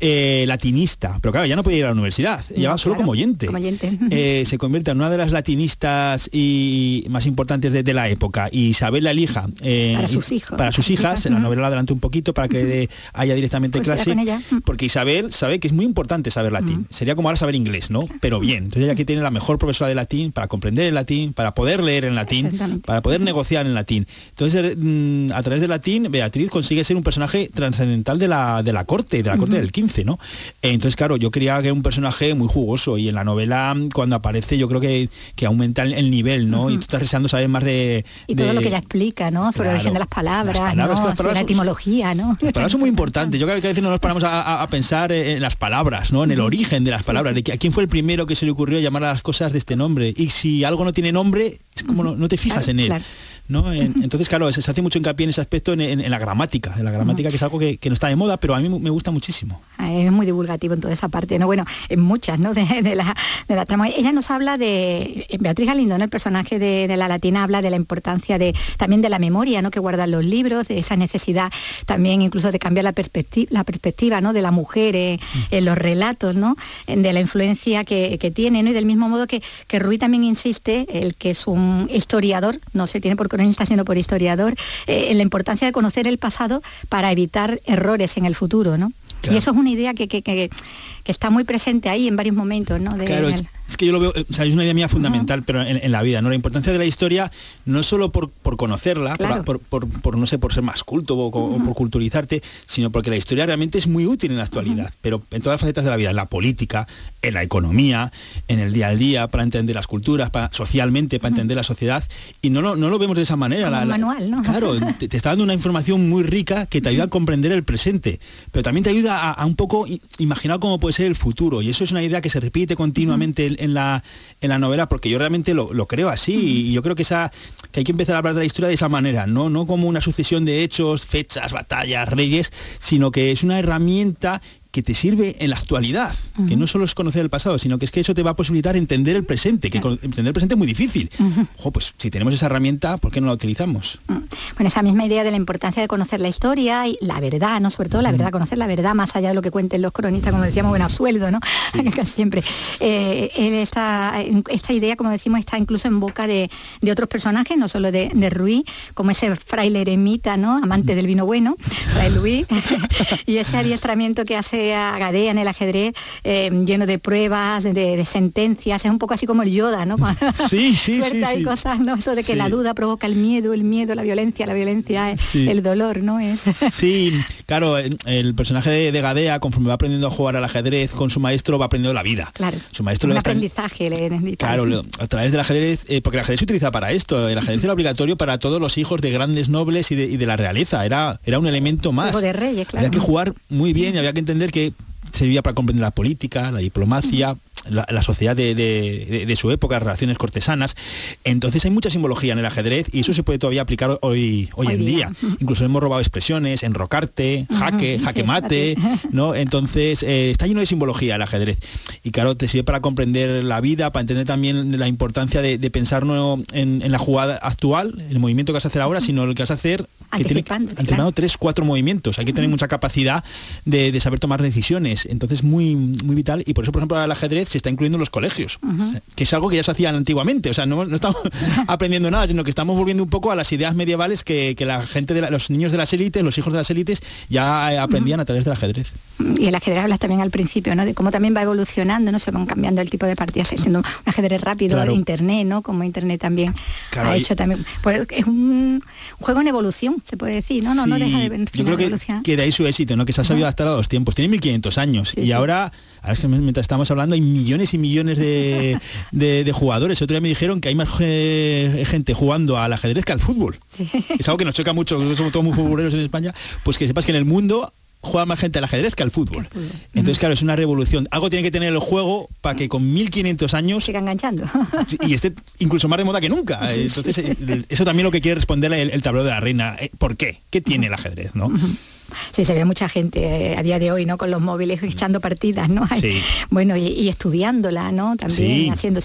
eh, latinista, pero claro, ya no puede ir a la universidad, No, va solo claro, como oyente. como oyente. Eh, se convierte en una de las latinistas y más importantes de, de la época. Y Isabel la elija. eh, Para sus hijos. Para sus hijas, en la novela la adelanto un poquito para que de- haya directamente Pues clase. ella. Porque Isabel sabe que es muy importante saber latín. Sería como ahora saber inglés, ¿no? Pero bien. Entonces ella aquí tiene la mejor profesora de latín para comprender el latín, para poder leer en latín, para poder negociar en latín. Entonces, mm, a través del latín, Beatriz consigue ser un personaje trascendental de la, de la corte, de la corte del 15, ¿no? Eh, Entonces, claro, yo quería que era un personaje muy jugoso y en la novela, cuando aparece, yo creo que, que aumenta el, el nivel, ¿no? Y tú estás deseando saber más de... Y todo lo que ella explica, ¿no? Sobre el origen de las palabras, Las palabras, ¿no? que las Sobre la etimología, ¿no? Las palabras son muy importantes. Yo creo que a veces no nos paramos a, a- a pensar en las palabras, ¿no? En el origen de las palabras. De que, ¿A quién fue el primero que se le ocurrió llamar a las cosas de este nombre? Y si algo no tiene nombre, es como no, no te fijas Claro, en él. claro. ¿No? En- entonces, claro, se se hace mucho hincapié en ese aspecto, en, en- en la gramática. En la gramática, que es algo que, que no está de moda, pero a mí me gusta muchísimo. Es muy divulgativo en toda esa parte, ¿no? Bueno, en muchas, ¿no? De, de la, de la trama. Ella nos habla de, Beatriz Galindo, ¿no? El personaje de, de la latina habla de la importancia de también de la memoria, ¿no? Que guardan los libros, de esa necesidad también incluso de cambiar la perspectiva, la perspectiva ¿no? De la mujer eh, en los relatos, ¿no? De la influencia que, que tiene, ¿no? Y del mismo modo que, que Ruiz también insiste, el que es un historiador, no se tiene por cronista, sino por historiador, eh, en la importancia de conocer el pasado para evitar errores en el futuro, ¿no? Y eso es una idea que, que- que- que está muy presente ahí en varios momentos, ¿no? De- Claro, en es, el- es que yo lo veo, eh, o sea, es una idea mía fundamental, pero en, en la vida, ¿no? La importancia de la historia no es solo por, por conocerla, por- Claro. por, por- por, no sé, por ser más culto o, por culturizarte, sino porque la historia realmente es muy útil en la actualidad, pero en todas las facetas de la vida, en la política, en la economía, en el día al día, para entender las culturas, para, socialmente, para entender la sociedad, y no lo, no lo vemos de esa manera. Como la- un la- manual, ¿no? Claro, te, te está dando una información muy rica que te ayuda a comprender el presente, pero también te ayuda a, a un poco imaginar cómo puede ser el futuro. Y eso es una idea que se repite continuamente en, la, en la novela, porque yo realmente lo, lo creo así. Y yo creo que, esa, que hay que empezar a hablar de la historia de esa manera, ¿no? no como una sucesión de hechos, fechas, batallas, reyes, sino que es una herramienta que te sirve en la actualidad, que no solo es conocer el pasado, sino que es que eso te va a posibilitar entender el presente, que con- entender el presente es muy difícil. Ojo, pues si tenemos esa herramienta, ¿por qué no la utilizamos? Bueno, esa misma idea de la importancia de conocer la historia y la verdad, ¿no? Sobre todo la verdad, conocer la verdad más allá de lo que cuenten los cronistas, como decíamos, bueno, a sueldo, ¿no? Casi siempre. Eh, él está, esta idea, como decimos, está incluso en boca de, de otros personajes, no solo de, de Ruiz, como ese fraile eremita, ¿no? Amante del vino bueno, Fray Luis, y ese adiestramiento que hace a Gadea en el ajedrez, eh, lleno de pruebas, de, de sentencias, es un poco así como el Yoda, ¿no? Sí, sí, sí, sí. cosas, ¿no? Eso de que Sí. la duda provoca el miedo, el miedo, la violencia, la violencia, Sí. el dolor, ¿no? Es... Sí, claro, el, el personaje de, de Gadea, conforme va aprendiendo a jugar al ajedrez con su maestro, va aprendiendo la vida. Claro. Su maestro un le aprendizaje le necesita. Claro, lo- a través del ajedrez, eh, porque el ajedrez se utiliza para esto, el ajedrez era obligatorio para todos los hijos de grandes nobles y de, y de la realeza, era, era un elemento más. Juego de reyes, claro. Había que jugar muy bien y había que entender que servía para comprender la política, la diplomacia, la, la sociedad de, de- de- de su época, relaciones cortesanas. Entonces hay mucha simbología en el ajedrez y eso se puede todavía aplicar hoy, hoy, Hoy en día. día. Incluso hemos robado expresiones, enrocarte, jaque, jaque mate. ¿no? Entonces eh, está lleno de simbología el ajedrez. Y claro, te sirve para comprender la vida, para entender también la importancia de, pensar no en, en la jugada actual, el movimiento que vas a hacer ahora, sino el que vas a hacer que tiene entrenado tres, cuatro movimientos. Hay que tener mucha capacidad de, de saber tomar decisiones. Entonces muy, muy vital. Y por eso, por ejemplo, el ajedrez se está incluyendo en los colegios, que es algo que ya se hacían antiguamente. O sea, no, no estamos aprendiendo nada, sino que estamos volviendo un poco a las ideas medievales que, que la gente de la- los niños de las élites, los hijos de las élites, ya eh, aprendían a través del ajedrez. Y el ajedrez hablas también al principio, ¿no? De cómo también va evolucionando, ¿no? Se van cambiando el tipo de partidas, siendo un ajedrez rápido, Claro. de internet, ¿no? Como internet también Claro, ha hecho también. Pues es un juego en evolución, se puede decir, ¿no? No, no deja de yo creo de que, que de ahí su éxito, ¿no? que se ha sabido adaptar a los tiempos. Tiene 1500 años y ahora, ahora es que mientras estamos hablando, hay millones y millones de, de- de jugadores. Otro día me dijeron que hay más eh, gente jugando al ajedrez que al fútbol. Es algo que nos choca mucho, que somos todos muy futboleros en España, pues que sepas que en el mundo juega más gente al ajedrez que al fútbol. Entonces, claro, es una revolución. Algo tiene que tener el juego para que con 1500 años siga enganchando. y esté incluso más de moda que nunca. Entonces, eso también lo que quiere responder el, el tablero de la reina. Eh, ¿Por qué? ¿Qué tiene el ajedrez? ¿no? Sí, se ve mucha gente eh, a día de hoy, ¿no? Con los móviles echando partidas, ¿no? Hay- Sí. Bueno, y, y estudiándola, ¿no? También Sí. haciendo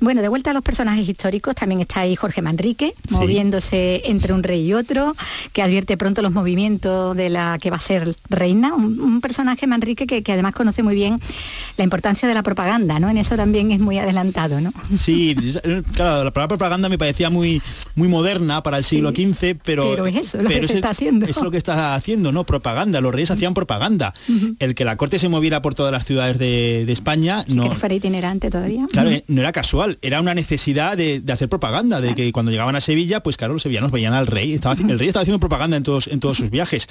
Bueno, de vuelta a los personajes históricos, también está ahí Jorge Manrique, moviéndose entre un rey y otro, que advierte pronto los movimientos de la que va a ser reina. Un, un personaje Manrique que, que además conoce muy bien la importancia de la propaganda, ¿no? En eso también es muy adelantado, ¿no? Sí, claro, la palabra propaganda me parecía muy, muy moderna para el siglo XV, pero, Pero es eso lo que se es- está haciendo. Es lo que está haciendo, ¿no? Propaganda. Los reyes hacían propaganda. El que la corte se moviera por todas las ciudades de, de España Que no, fuera itinerante todavía. Claro, eh, no era casual, era una necesidad de, de hacer propaganda, de que cuando llegaban a Sevilla, pues claro, los sevillanos veían al rey, estaba, el rey estaba haciendo propaganda en todos, en todos sus viajes.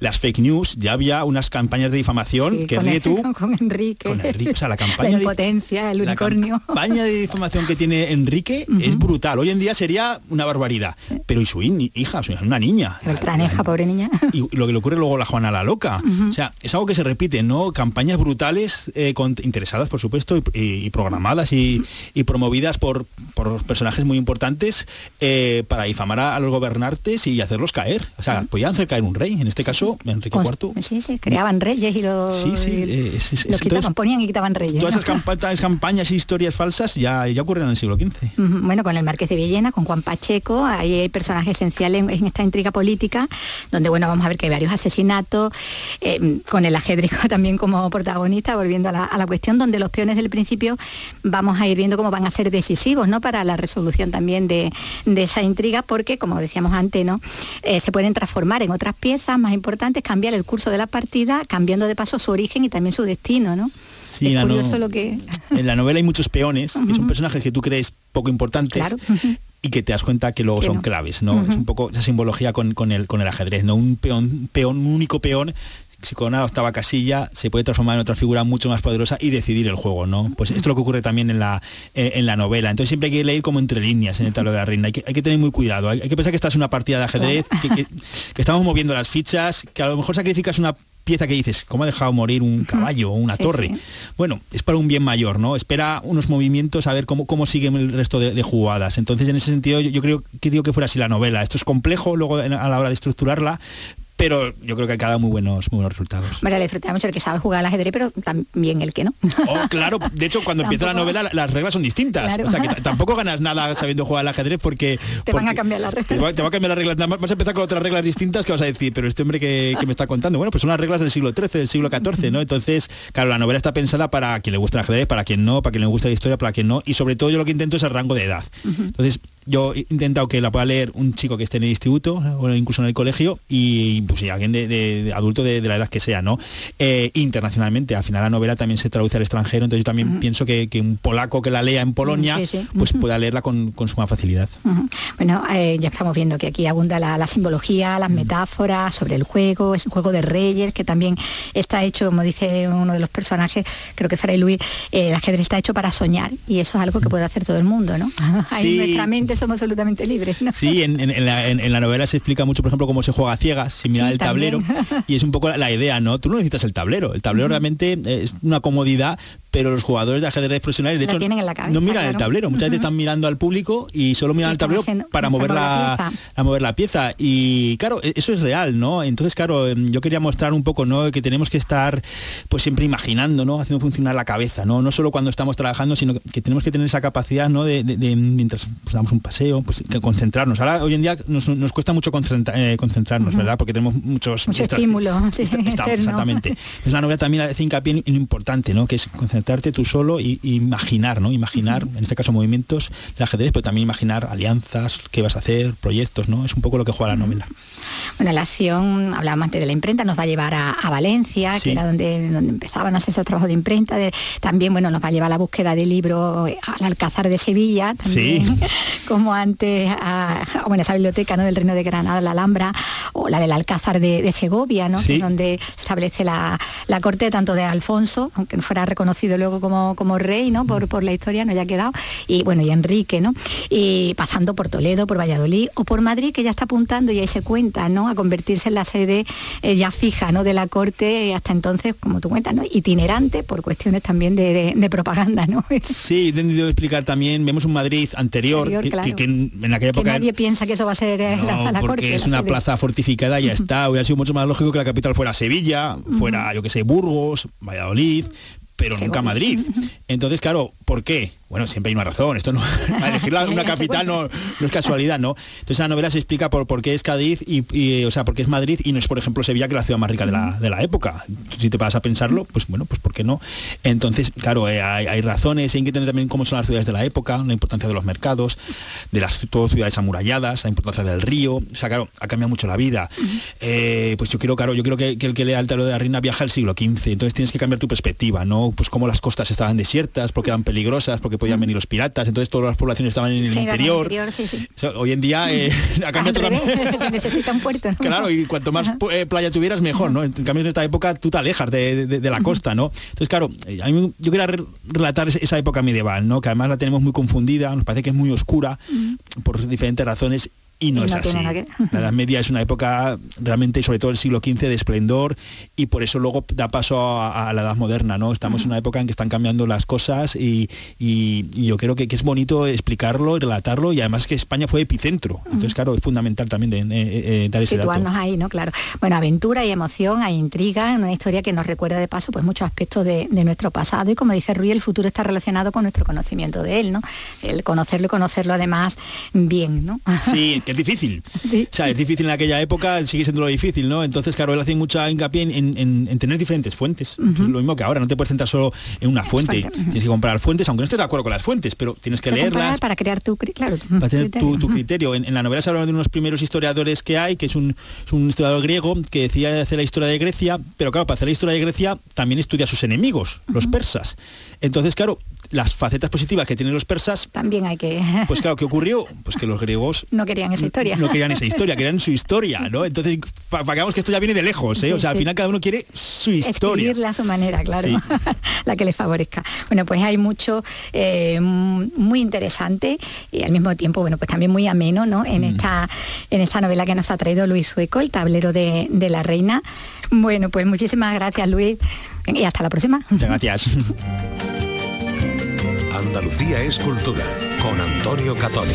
Las fake news, ya había unas campañas de difamación, Sí, que con, ríe el- tú, con Enrique. Con Enrique, o sea, la campaña de- impotencia, el la campaña de difamación que tiene Enrique es brutal. Hoy en día sería una barbaridad. Pero y su hija, su hija, una niña. Beltraneja, pobre niña. Y lo que le ocurre luego la Juana la Loca. O sea, es algo que se repite, ¿no? Campañas brutales, eh, con- interesadas, por supuesto, y, y- y programadas y, y promovidas por, por personajes muy importantes eh, para difamar a, a los gobernantes y hacerlos caer. O sea, podían hacer caer un rey, en este caso, Enrique Con- IV. Sí, sí, creaban reyes y los, Sí, sí, eh, es- es- los es- quitaban, entonces- ponían y quitaban reyes. Todas esas campa- campañas y historias falsas ya, ya ocurren en el siglo XV. Bueno, con el Marqués de Villena, con Juan Pacheco, ahí hay personajes esenciales en, en esta intriga política, donde bueno, vamos a ver que hay varios asesinatos, eh, con el ajedrez también como protagonista, volviendo a la, a la cuestión donde los peones del principio vamos a ir viendo cómo van a ser decisivos ¿no? para la resolución también de, de esa intriga, porque como decíamos antes, ¿no? Eh, se pueden transformar en otras piezas más importantes, cambiar el curso de la partida, cambiando de paso su origen y también su destino, ¿no? Sí, es la no- curioso lo que... En la novela hay muchos peones, que son personajes que tú crees poco importantes. Claro. Y que te das cuenta que luego Que son no. claves, ¿no? Es un poco esa simbología con, con el, con el ajedrez, ¿no? Un peón, peón, un único peón, si con una octava casilla se puede transformar en otra figura mucho más poderosa y decidir el juego, ¿no? Pues esto es lo que ocurre también en la, eh, en la novela. Entonces siempre hay que leer como entre líneas en el tablero de la reina. Hay que, hay que tener muy cuidado. Hay, hay que pensar que esta es una partida de ajedrez, que, que- que estamos moviendo las fichas, que a lo mejor sacrificas una pieza que dices, ¿cómo ha dejado morir un caballo o una Sí, torre? sí. Bueno, es para un bien mayor, ¿no? Espera unos movimientos a ver cómo, cómo siguen el resto de, de jugadas. Entonces, en ese sentido, yo, yo creo, creo que fuera así la novela. Esto es complejo luego a la hora de estructurarla, pero yo creo que ha quedado muy buenos, muy buenos resultados. María le disfruta mucho el que sabe jugar al ajedrez, pero también el que no. Oh, claro, de hecho cuando empieza la novela las reglas son distintas. Claro. O sea que tampoco ganas nada sabiendo jugar al ajedrez porque... Te van a cambiar las reglas. Te va, te va a cambiar las reglas. Nada más Vas a empezar con otras reglas distintas que vas a decir, pero este hombre que, que me está contando, bueno, pues son las reglas del siglo XIII, del siglo XIV, ¿no? Entonces, claro, la novela está pensada para quien le gusta el ajedrez, para quien no, para quien le gusta la historia, para quien no, y sobre todo yo lo que intento es el rango de edad. Entonces, yo he intentado que la pueda leer un chico que esté en el instituto o incluso en el colegio y pues y alguien de, de- de adulto de, de la edad que sea, ¿no? Eh, internacionalmente, al final la novela también se traduce al extranjero, entonces yo también pienso que, que un polaco que la lea en Polonia, Sí, sí. pues pueda leerla con, con suma facilidad. Bueno, eh, ya estamos viendo que aquí abunda la, la simbología, las metáforas sobre el juego, es un juego de reyes que también está hecho, como dice uno de los personajes, creo que Fray Luis, eh, el ajedrez está hecho para soñar y eso es algo que puede hacer todo el mundo, ¿no? Ahí Sí. en nuestra mente somos absolutamente libres, ¿no? Sí, en, en- en la, en- en la novela se explica mucho, por ejemplo, cómo se juega a ciegas, sin mirar Sí, el tablero. también. Y es un poco la, la idea, ¿no? Tú no necesitas el tablero. El tablero realmente es una comodidad, pero los jugadores de ajedrez profesionales, de La hecho, cabeza, no miran el tablero. Muchas veces están mirando al público y solo miran el tablero para mover la, a mover la pieza. Y claro, e- eso es real, ¿no? Entonces, claro, em, yo quería mostrar un poco, ¿no? Que tenemos que estar pues siempre imaginando, ¿no? Haciendo funcionar la cabeza, ¿no? No solo cuando estamos trabajando, sino que, tenemos que tener esa capacidad, ¿no? De, de- de, mientras pues, damos un paseo, pues que concentrarnos. Ahora, hoy en día nos, nos cuesta mucho concentra- eh, concentrarnos, ¿verdad? Porque tenemos muchos Mucho estímulo, sí, Está- exactamente. Entonces la novela también hace hincapié en lo importante, ¿no? Que es tú solo y, y imaginar, ¿no? Imaginar, en este caso movimientos de ajedrez, pero también imaginar alianzas, qué vas a hacer, proyectos, ¿no? Es un poco lo que juega la novela. Bueno, la acción, hablábamos antes de la imprenta, nos va a llevar a, a Valencia, Sí. que era donde, donde empezaban a hacer esos trabajos de imprenta. de- también, bueno, nos va a llevar a la búsqueda de libro eh, al Alcázar de Sevilla, también, Sí. como antes a, a, bueno, esa biblioteca ¿no? del Reino de Granada, la Alhambra, o la del Alcázar de, de Segovia, ¿no? Sí. Donde establece la, la corte tanto de Alfonso, aunque no fuera reconocido luego como, como rey, ¿no? Por, por la historia, no haya quedado, y bueno, y Enrique, ¿no? Y pasando por Toledo, por Valladolid o por Madrid, que ya está apuntando y ahí se cuenta, ¿no? A convertirse en la sede eh, ya fija, ¿no? De la corte, eh, hasta entonces, como tú cuentas, ¿no? Itinerante por cuestiones también de, de- de propaganda, ¿no? Sí, he entendido explicar también, vemos un Madrid anterior, Anterior, que, claro. que- que en, aquella que época nadie piensa que eso va a ser eh, la, No, la porque corte. es la una sede. plaza fortificada ya está. Hubiera sido mucho más lógico que la capital fuera Sevilla, fuera, yo que sé, Burgos, Valladolid, pero nunca. Madrid. Entonces, claro, ¿por qué? Bueno, siempre hay una razón. Esto no, a elegir una capital no, no es casualidad, ¿no? Entonces la novela se explica por, por qué es Cádiz y, y, o sea, por qué es Madrid y no es, por ejemplo, Sevilla, que es la ciudad más rica de la, de la época. Si te vas a pensarlo, pues bueno, pues ¿por qué no? Entonces, claro, eh, hay, hay razones, hay que entender también cómo son las ciudades de la época, la importancia de los mercados, de las todo ciudades amuralladas, la importancia del río. O sea, claro, ha cambiado mucho la vida. Eh, pues yo quiero, claro, yo creo que, que el que lea el tablero de la reina viaja al siglo XV, entonces tienes que cambiar tu perspectiva, ¿no? Pues cómo las costas estaban desiertas, porque eran peligrosas, porque podían venir los piratas, entonces todas las poblaciones estaban en el Sí, era en el interior. interior, sí, sí. O sea, hoy en día eh, ha cambiado Al revés, totalmente. se necesita un puerto, ¿no? Claro, y cuanto más eh, playa tuvieras, mejor, ¿no? En cambio, en esta época tú te alejas de, de- de la costa, ¿no? Entonces, claro, eh, a mí yo quería re- relatar esa época medieval, ¿no? Que además la tenemos muy confundida, nos parece que es muy oscura por diferentes razones. Y no Y es así. que- La Edad Media es una época realmente, sobre todo el siglo XV, de esplendor y por eso luego da paso a, a la Edad Moderna, ¿no? Estamos en una época en que están cambiando las cosas y, y- y yo creo que, que es bonito explicarlo y relatarlo y además que España fue epicentro. Entonces, claro, es fundamental también de, eh, eh, dar ese dato. situarnos ahí, ¿no? Claro. Bueno, aventura y emoción, hay intriga, en una historia que nos recuerda de paso pues muchos aspectos de, de nuestro pasado y como dice Rui, el futuro está relacionado con nuestro conocimiento de él, ¿no? El conocerlo y conocerlo además bien, ¿no? Sí, que es difícil. O sea, es difícil en aquella época, sigue siendo lo difícil, ¿no? Entonces, claro, él hace mucha hincapié en, en- en tener diferentes fuentes. Es lo mismo que ahora, no te puedes centrar solo en una fuente. Fuente, ujú. Tienes que comprar fuentes, aunque no estés de acuerdo con las fuentes, pero tienes que leerlas. para crear tu, claro, Para tener criterio. tu criterio. En, en la novela se habla de unos primeros historiadores que hay, que es un, es un historiador griego que decía hacer la historia de Grecia, pero claro, para hacer la historia de Grecia también estudia a sus enemigos, los persas. Entonces, claro, las facetas positivas que tienen los persas, También hay que... pues claro, ¿qué ocurrió? Pues que los griegos no querían esa historia. no querían esa historia, querían su historia, ¿no? Entonces, para que esto ya viene de lejos, ¿eh? Sí, o sea, al final cada uno quiere su historia. Escribirla a su manera, claro, Sí. la que les favorezca. Bueno, pues hay mucho eh, muy interesante y al mismo tiempo, bueno, pues también muy ameno, ¿no? Mm. En esta en esta novela que nos ha traído Luis Sueco, El tablero de, de la reina. Bueno, pues muchísimas gracias, Luis, y hasta la próxima. Muchas gracias. Andalucía es cultura con Antonio Catoni.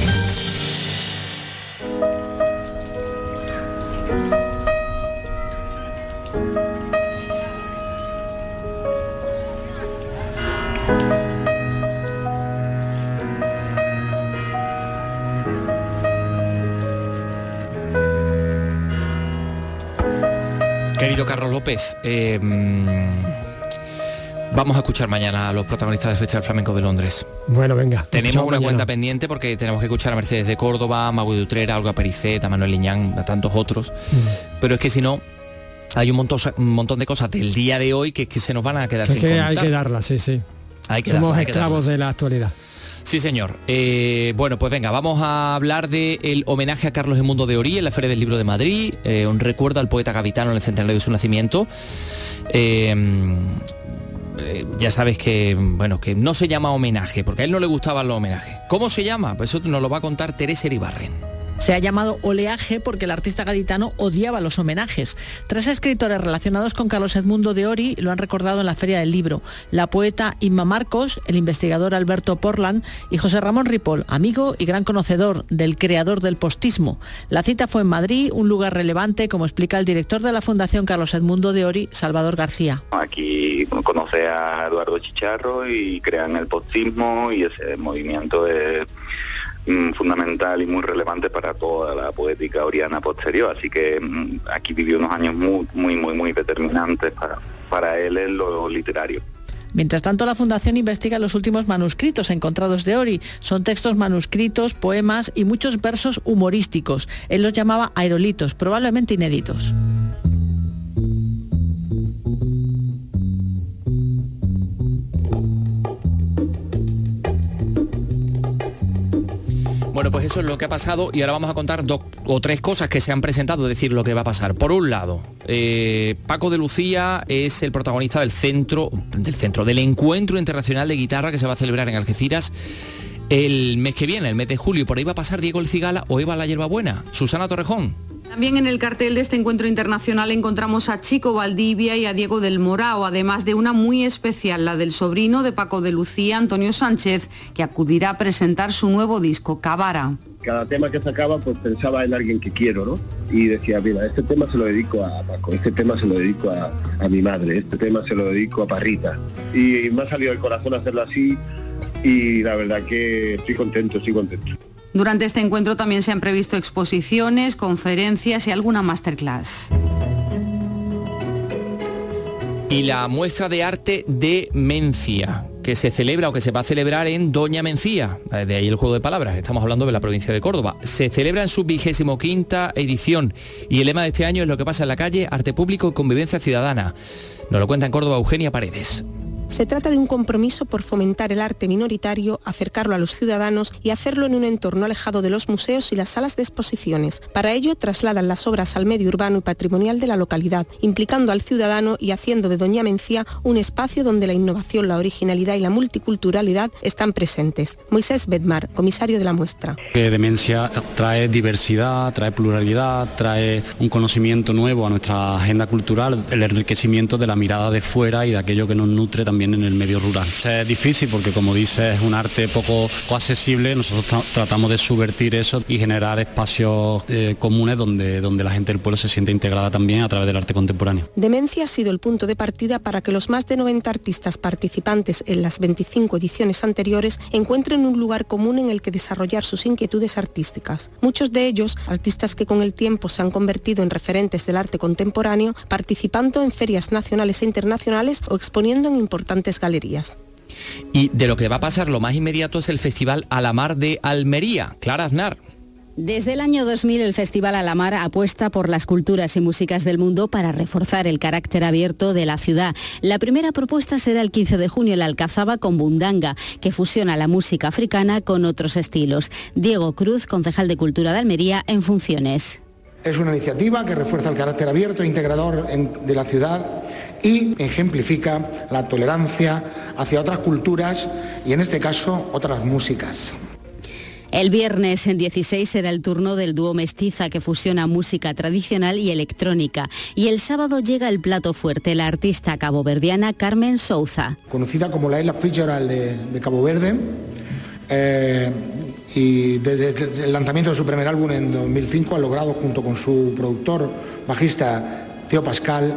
Querido Carlos López, eh, mm, vamos a escuchar mañana a los protagonistas del Festival Flamenco de Londres. Bueno, venga. Tenemos una mañana. cuenta pendiente porque tenemos que escuchar a Mercedes de Córdoba, Mago de Utrera, a Olga Pericet, a Manuel Liñán, a tantos otros. Pero es que si no, hay un montón, un montón de cosas del día de hoy que, que se nos van a quedar Que sin que hay que darla, sí, sí. Hay que Somos darlas, hay esclavos darlas. de la actualidad. Sí, señor. Eh, bueno, pues venga, vamos a hablar del homenaje a Carlos Mundo de Orí en la Feria del Libro de Madrid, eh, un recuerdo al poeta gavitano en el centenario de su nacimiento. Eh, eh, ya sabes que, bueno, que no se llama homenaje, porque a él no le gustaban los homenajes. ¿Cómo se llama? Pues eso nos lo va a contar Teresa Iribarren. Se ha llamado oleaje porque el artista gaditano odiaba los homenajes. Tres escritores relacionados con Carlos Edmundo de Ori lo han recordado en la Feria del Libro. La poeta Inma Marcos, el investigador Alberto Portland y José Ramón Ripoll, amigo y gran conocedor del creador del postismo. La cita fue en Madrid, un lugar relevante, como explica el director de la Fundación Carlos Edmundo de Ori, Salvador García. Aquí conoce a Eduardo Chicharro y crean el postismo y ese movimiento es mm, fundamental y muy relevante para toda la poética oriana posterior. Así que mm, aquí vivió unos años muy, muy, muy, muy determinantes para, para él en lo literario. Mientras tanto, la Fundación investiga los últimos manuscritos encontrados de Ori. Son textos manuscritos, poemas y muchos versos humorísticos. Él los llamaba aerolitos, probablemente inéditos. Bueno, pues eso es lo que ha pasado y ahora vamos a contar dos o tres cosas que se han presentado, es decir, lo que va a pasar. Por un lado, eh, Paco de Lucía es el protagonista del centro, del centro, del encuentro internacional de guitarra que se va a celebrar en Algeciras el mes que viene, el mes de julio. Por ahí va a pasar Diego El Cigala o Eva La Hierbabuena. Susana Torrejón. También en el cartel de este encuentro internacional encontramos a Chico Valdivia y a Diego del Morao, además de una muy especial, la del sobrino de Paco de Lucía, Antonio Sánchez, que acudirá a presentar su nuevo disco, Cabara. cada tema que sacaba pues pensaba en alguien que quiero, ¿no? Y decía, mira, este tema se lo dedico a Paco, este tema se lo dedico a, mi madre, este tema se lo dedico a Parrita. Y me ha salido del corazón hacerlo así y la verdad que estoy contento, estoy contento. Durante este encuentro también se han previsto exposiciones, conferencias y alguna masterclass. y la muestra de arte de Mencia, que se celebra o que se va a celebrar en Doña Mencía, eh, de ahí el juego de palabras, estamos hablando de la provincia de Córdoba. Se celebra en su vigésimo quinta edición y el lema de este año es lo que pasa en la calle, arte público y convivencia ciudadana. Nos lo cuenta en Córdoba Eugenia Paredes. Se trata de un compromiso por fomentar el arte minoritario, acercarlo a los ciudadanos y hacerlo en un entorno alejado de los museos y las salas de exposiciones. Para ello trasladan las obras al medio urbano y patrimonial de la localidad, implicando al ciudadano y haciendo de Doña Mencía un espacio donde la innovación, la originalidad y la multiculturalidad están presentes. Moisés Bedmar, comisario de la muestra. Que demencia trae diversidad, trae pluralidad, trae un conocimiento nuevo a nuestra agenda cultural, el enriquecimiento de la mirada de fuera y de aquello que nos nutre también en el medio rural. Es difícil porque como dices es un arte poco accesible, nosotros tra- tratamos de subvertir eso y generar espacios eh, comunes donde, donde la gente del pueblo se siente integrada también a través del arte contemporáneo. Demencia ha sido el punto de partida para que los más de 90 artistas participantes en las 25 ediciones anteriores encuentren un lugar común en el que desarrollar sus inquietudes artísticas. Muchos de ellos, artistas que con el tiempo se han convertido en referentes del arte contemporáneo, participando en ferias nacionales e internacionales o exponiendo en importantes galerías. Y de lo que va a pasar lo más inmediato es el Festival Alamar de Almería. Clara Aznar. Desde el año 2000 el Festival Alamar apuesta por las culturas y músicas del mundo para reforzar el carácter abierto de la ciudad. La primera propuesta será el 15 de junio en la Alcazaba con Bundanga, que fusiona la música africana con otros estilos. Diego Cruz, concejal de Cultura de Almería, en funciones. Es una iniciativa que refuerza el carácter abierto e integrador en- de la ciudad y ejemplifica la tolerancia hacia otras culturas y en este caso otras músicas. El viernes en 16 será el turno del dúo mestiza que fusiona música tradicional y electrónica. Y el sábado llega el plato fuerte, la artista caboverdiana Carmen Souza. conocida como la Isla Fitzgerald de, de Cabo Verde. eh, y desde, desde el lanzamiento de su primer álbum en 2005 ha logrado, junto con su productor bajista Teo Pascal,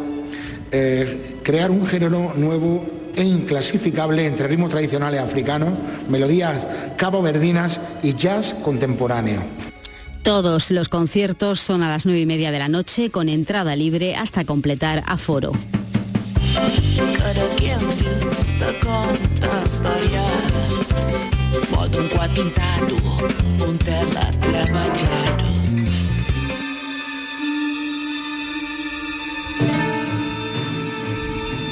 eh, crear un género nuevo e inclasificable entre ritmos tradicionales africanos, melodías caboverdinas y jazz contemporáneo. Todos los conciertos son a las nueve y media de la noche con entrada libre hasta completar aforo.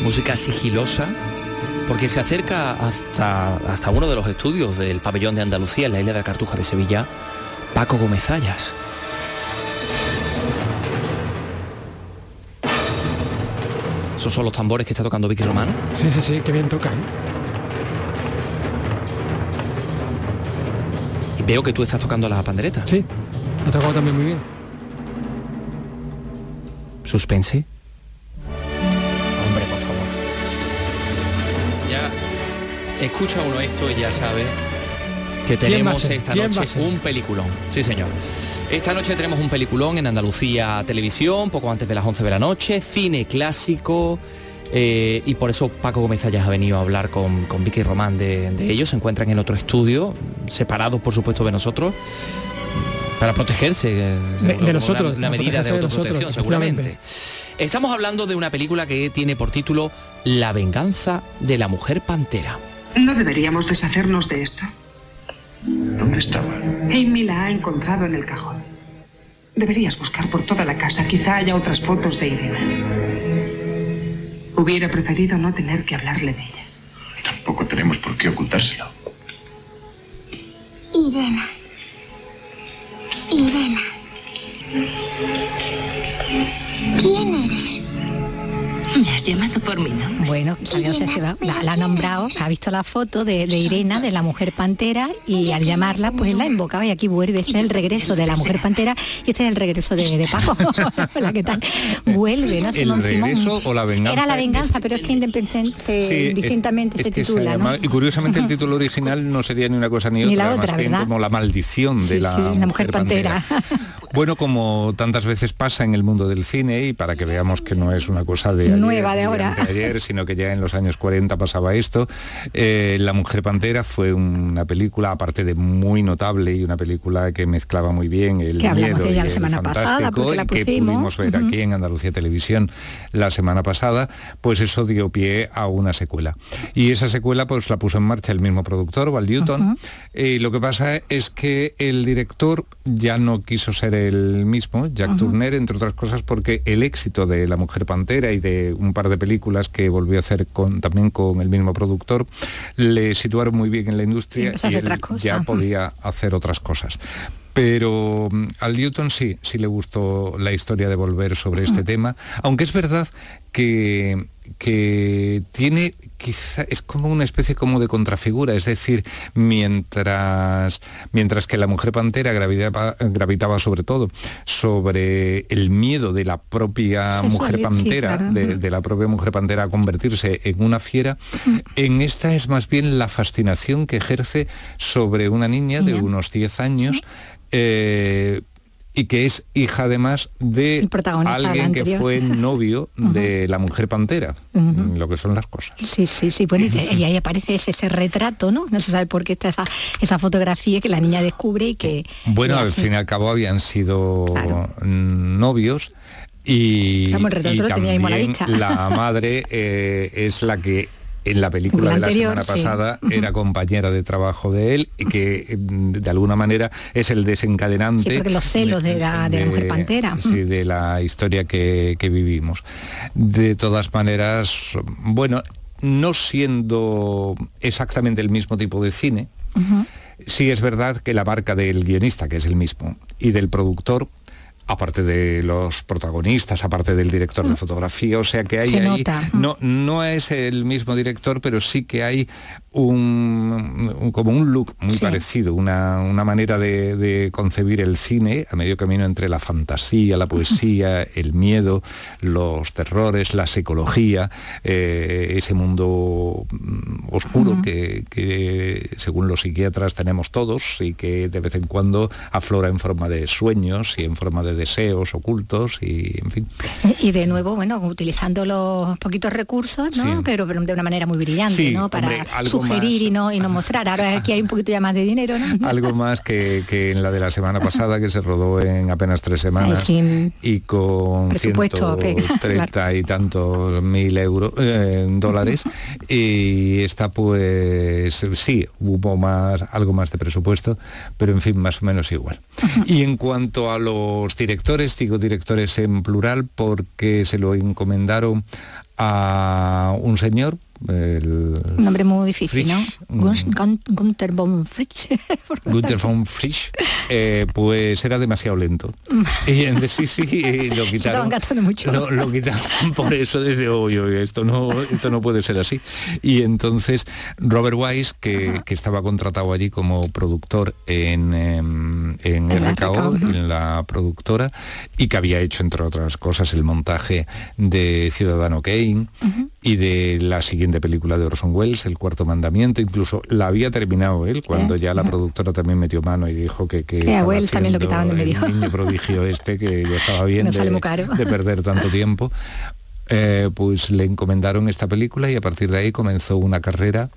Música sigilosa porque se acerca hasta, hasta uno de los estudios del pabellón de Andalucía en la isla de la Cartuja de Sevilla, Paco Gómez Ayas. ¿Esos son los tambores que está tocando Vicky Román? Sí, sí, sí, qué bien toca. ¿eh? Y veo que tú estás tocando la pandereta. Sí, ha tocado también muy bien. Suspense. Escucha uno esto y ya sabe que ¿Quién va a tenemos esta ¿Quién va a noche un peliculón. Sí, señor. Esta noche tenemos un peliculón en Andalucía Televisión, poco antes de las 11 de la noche, cine clásico. eh, y por eso Paco Gómez Ayas ha venido a hablar con, con Vicky Román de, de ellos. Se encuentran en otro estudio, separados por supuesto de nosotros, para protegerse. eh, De- de nosotros, Una, medida de de autoprotección, nosotros, seguramente. Estamos hablando de una película que tiene por título La venganza de la mujer pantera. No deberíamos deshacernos de esto. ¿Dónde estaba? Amy la ha encontrado en el cajón. Deberías buscar por toda la casa. Quizá haya otras fotos de Irene. Hubiera preferido no tener que hablarle de ella. Tampoco tenemos por qué ocultárselo. Irena. Irena. ¿Quién eres? Me has llamado por mi nombre. Bueno, se va- la, la ha nombrado, ha visto la foto de, de Irena, de la mujer pantera, y al llamarla, pues la invocaba y aquí vuelve. Este es el regreso de la mujer pantera y este es el regreso de, de Paco. Hola, ¿qué tal? Vuelve, ¿no? ¿El Simón. regreso o la venganza? Era la venganza, pero es que independiente, Sí, es- distintamente es se que se titula, llama- ¿no? y curiosamente el título original no sería ni una cosa ni, Ni otra, la más otra, bien ¿verdad? como la maldición de Sí, la, sí, la mujer pantera. Bueno, como tantas veces pasa en el mundo del cine y para que veamos que no es una cosa de ayer, Nueva de ahora. ayer, sino que ya en los años 40 pasaba esto. eh, la Mujer Pantera fue una película, aparte de muy notable y una película que mezclaba muy bien el Que miedo de ella y la el semana pasada, porque la que pudimos ver aquí en Andalucía Televisión la semana pasada, pues eso dio pie a una secuela. Y esa secuela pues la puso en marcha el mismo productor, Val Newton. Y lo que pasa es que el director ya no quiso ser el mismo, Jack Turner, entre otras cosas porque el éxito de La Mujer Pantera y de un par de películas que volvió a hacer con, también con el mismo productor, le situaron muy bien en la Y industria y hacer él ya podía hacer otras cosas. Pero mm, al Newton sí, sí le gustó la historia de volver sobre este tema, aunque es verdad que, que tiene quizá es como una especie como de contrafigura, es decir, mientras mientras que la mujer pantera gravitaba, gravitaba sobre todo sobre el miedo de la propia mujer pantera, de, de la propia mujer pantera a convertirse en una fiera, en esta es más bien la fascinación que ejerce sobre una niña de unos 10 años. eh, y que es hija además de alguien que fue novio de la mujer pantera, lo que son las cosas. Sí, sí, sí, bueno, y, ahí aparece ese, ese retrato, ¿no? No se sabe por qué está esa, esa fotografía que la niña descubre y que... Bueno, y al fin y al cabo habían sido novios y, Vamos, y la también la madre eh, es la que en la película La de la anterior, semana sí. pasada era compañera de trabajo de él y que mm, de alguna manera es el desencadenante Sí, porque los celos de la, de la mujer pantera. sí, de la historia que, que vivimos. De todas maneras, bueno, no siendo exactamente el mismo tipo de cine, sí es verdad que la marca del guionista, que es el mismo, y del productor, aparte de los protagonistas, aparte del director de fotografía, o sea que hay Se ahí, no es el mismo director, pero sí que hay un, un- como un look muy parecido, una, una manera de, de concebir el cine a medio camino entre la fantasía, la poesía, el miedo, los terrores, la psicología, eh, ese mundo mm, oscuro que, que, según los psiquiatras tenemos todos y que de vez en cuando aflora en forma de sueños y en forma de deseos ocultos y, en fin. Y de nuevo, bueno, utilizando los poquitos recursos, ¿no? Sí. Pero, pero de una manera muy brillante, Sí, ¿no? Para hombre, algo sugerir y no, y no mostrar. Ahora aquí hay un poquito ya más de dinero, ¿no? Algo más que, que en la de la semana pasada, que se rodó en apenas tres semanas Ay, y con Presupuesto, 130 y tantos mil euros, eh, dólares. Y esta pues sí, hubo más, algo más de presupuesto, pero en fin, más o menos igual. Y en cuanto a los directores, digo directores en plural porque se lo encomendaron a un señor, el Un nombre muy difícil, Frisch, ¿no? Gun- Gunther von Fritsch. Gunther von Frisch, eh, pues era demasiado lento. Y sí, sí, lo quitaron. mucho. Lo, lo quitaron por eso desde hoy, esto no, esto no puede ser así. Y entonces Robert Wise, que, que estaba contratado allí como productor en, em, en En RKO, en la productora, y que había hecho, entre otras cosas, el montaje de Ciudadano Kane y de la siguiente película de Orson Welles, El Cuarto Mandamiento, incluso la había terminado él, cuando ya la productora también metió mano y dijo que, que Que a estaba Welles también lo haciendo quitaban de medio. el niño prodigio este, que ya estaba bien No de perder tanto tiempo. Eh, pues le encomendaron esta película y a partir de ahí comenzó una carrera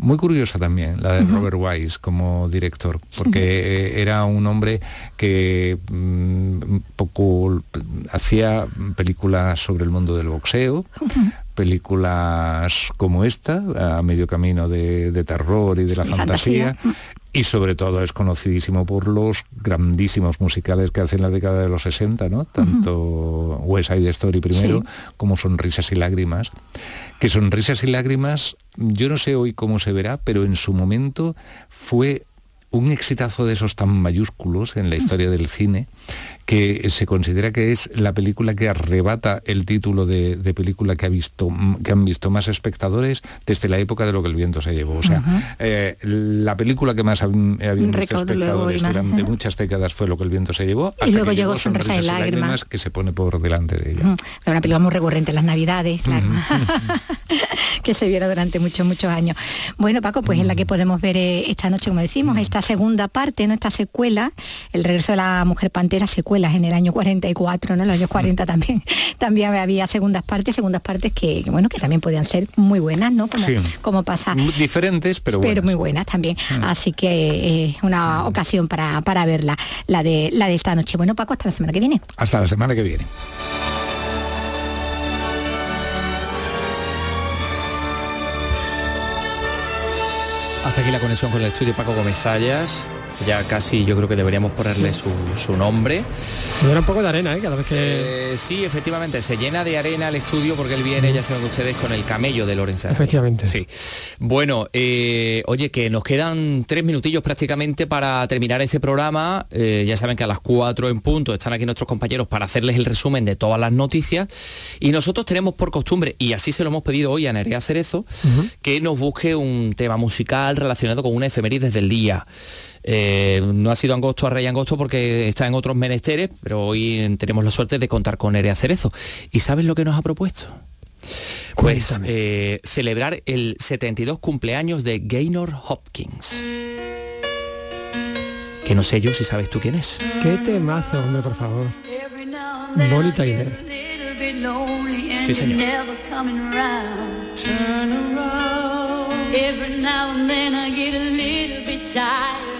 muy curiosa también, la de Robert Wise como director, porque era un hombre que mm, poco hacía películas sobre el mundo del boxeo, películas como esta, a medio camino de, de terror y de la Sí, fantasía, fantasía. Y sobre todo es conocidísimo por los grandísimos musicales que hace en la década de los 60, ¿no? Tanto West Side Story primero, como Sonrisas y Lágrimas. Que Sonrisas y Lágrimas, yo no sé hoy cómo se verá, pero en su momento fue un exitazo de esos tan mayúsculos en la historia del cine que se considera que es la película que arrebata el título de, de película que ha visto que han visto más espectadores desde la época de lo que el viento se llevó. O sea, eh, la película que más habían visto espectadores durante muchas décadas fue lo que el viento se llevó. Y luego llegó Sonrisa y Sonrisas Lágrimas. que se pone por delante de ella. Era una película muy recurrente en las navidades, claro. que se viera durante muchos, muchos años. Bueno, Paco, pues es la que podemos ver eh, esta noche, como decimos, esta segunda parte, ¿no? Esta secuela, el regreso de la mujer pantera, secuelas en el año 44, ¿no? En los años 40 también. También había segundas partes, segundas partes que, bueno, que también podían ser muy buenas, ¿no? Como, Sí. como pasa. Diferentes, pero, pero buenas. muy buenas también. Mm. Así que es una ocasión para, para verla, la de, la de esta noche. Bueno, Paco, hasta la semana que viene. Hasta la semana que viene. Hasta aquí la conexión con el estudio Paco Gómez Zayas. Ya casi yo creo que deberíamos ponerle su, su nombre. Se llena un poco de arena, ¿eh? Cada vez que... Eh, sí, efectivamente, se llena de arena el estudio porque él viene, ya saben ustedes, con el camello de Lorenzo. Araya. Efectivamente. Sí. Bueno, eh, oye, que nos quedan tres minutillos prácticamente para terminar este programa. Eh, ya saben que a las cuatro en punto están aquí nuestros compañeros para hacerles el resumen de todas las noticias. Y nosotros tenemos por costumbre, y así se lo hemos pedido hoy a Nerea Cerezo, que nos busque un tema musical relacionado con una efemérides del día. Eh, no ha sido angosto a Rey Angosto porque está en otros menesteres, pero hoy tenemos la suerte de contar con Nerea Cerezo. ¿Y sabes lo que nos ha propuesto? Pues eh, celebrar el 72 cumpleaños de Gaynor Hopkins. Que no sé yo si sabes tú quién es. Qué temazo, hombre, por favor. Bonnie Tyler. Sí, señor. Every now and then I get a little bit tired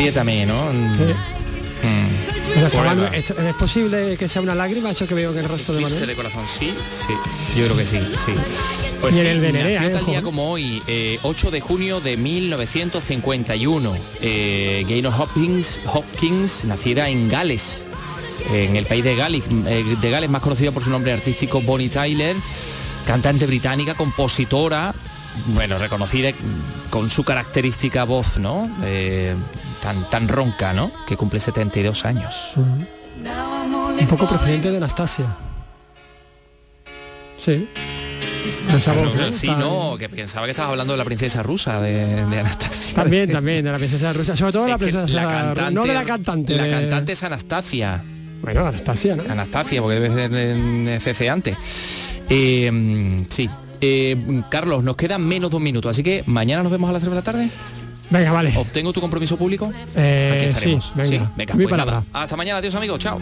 Apriétame, ¿no? Sí. Mm. Pero está Forever. Manu- ¿es, posible que sea una lágrima eso que veo en el rostro de Manuel? de corazón, sí, sí, sí, yo creo que sí, sí. Pues Y en sí, el de Nerea, nació ¿eh? tal día como hoy, eh, 8 de junio de 1951. Eh, Gaynor Hopkins, Hopkins naciera en Gales, en el país de Gales, eh, de Gales, más conocida por su nombre artístico Bonnie Tyler, cantante británica, compositora, bueno, reconocida con su característica voz, ¿no? Eh, tan, tan ronca, ¿no? Que cumple 72 años. Un poco precedente de Anastasia. Sí. Esa voz, Claro, ¿no? sí, Tan- no, que pensaba que estabas hablando de la princesa rusa de, de Anastasia. También, también, de la princesa rusa. Sobre todo la Es que princesa la cantante, No de la cantante. La de- cantante es Anastasia. Bueno, Anastasia, ¿no? Anastasia, porque debe ser en CC antes. Eh, sí. Eh, Carlos, nos quedan menos de un minuto, así que mañana nos vemos a las 3 de la tarde. Venga, vale. ¿Obtengo tu compromiso público? Eh, Aquí estaremos. sí, venga. venga, Mi pues nada. palabra. Hasta mañana, adiós amigos, chao.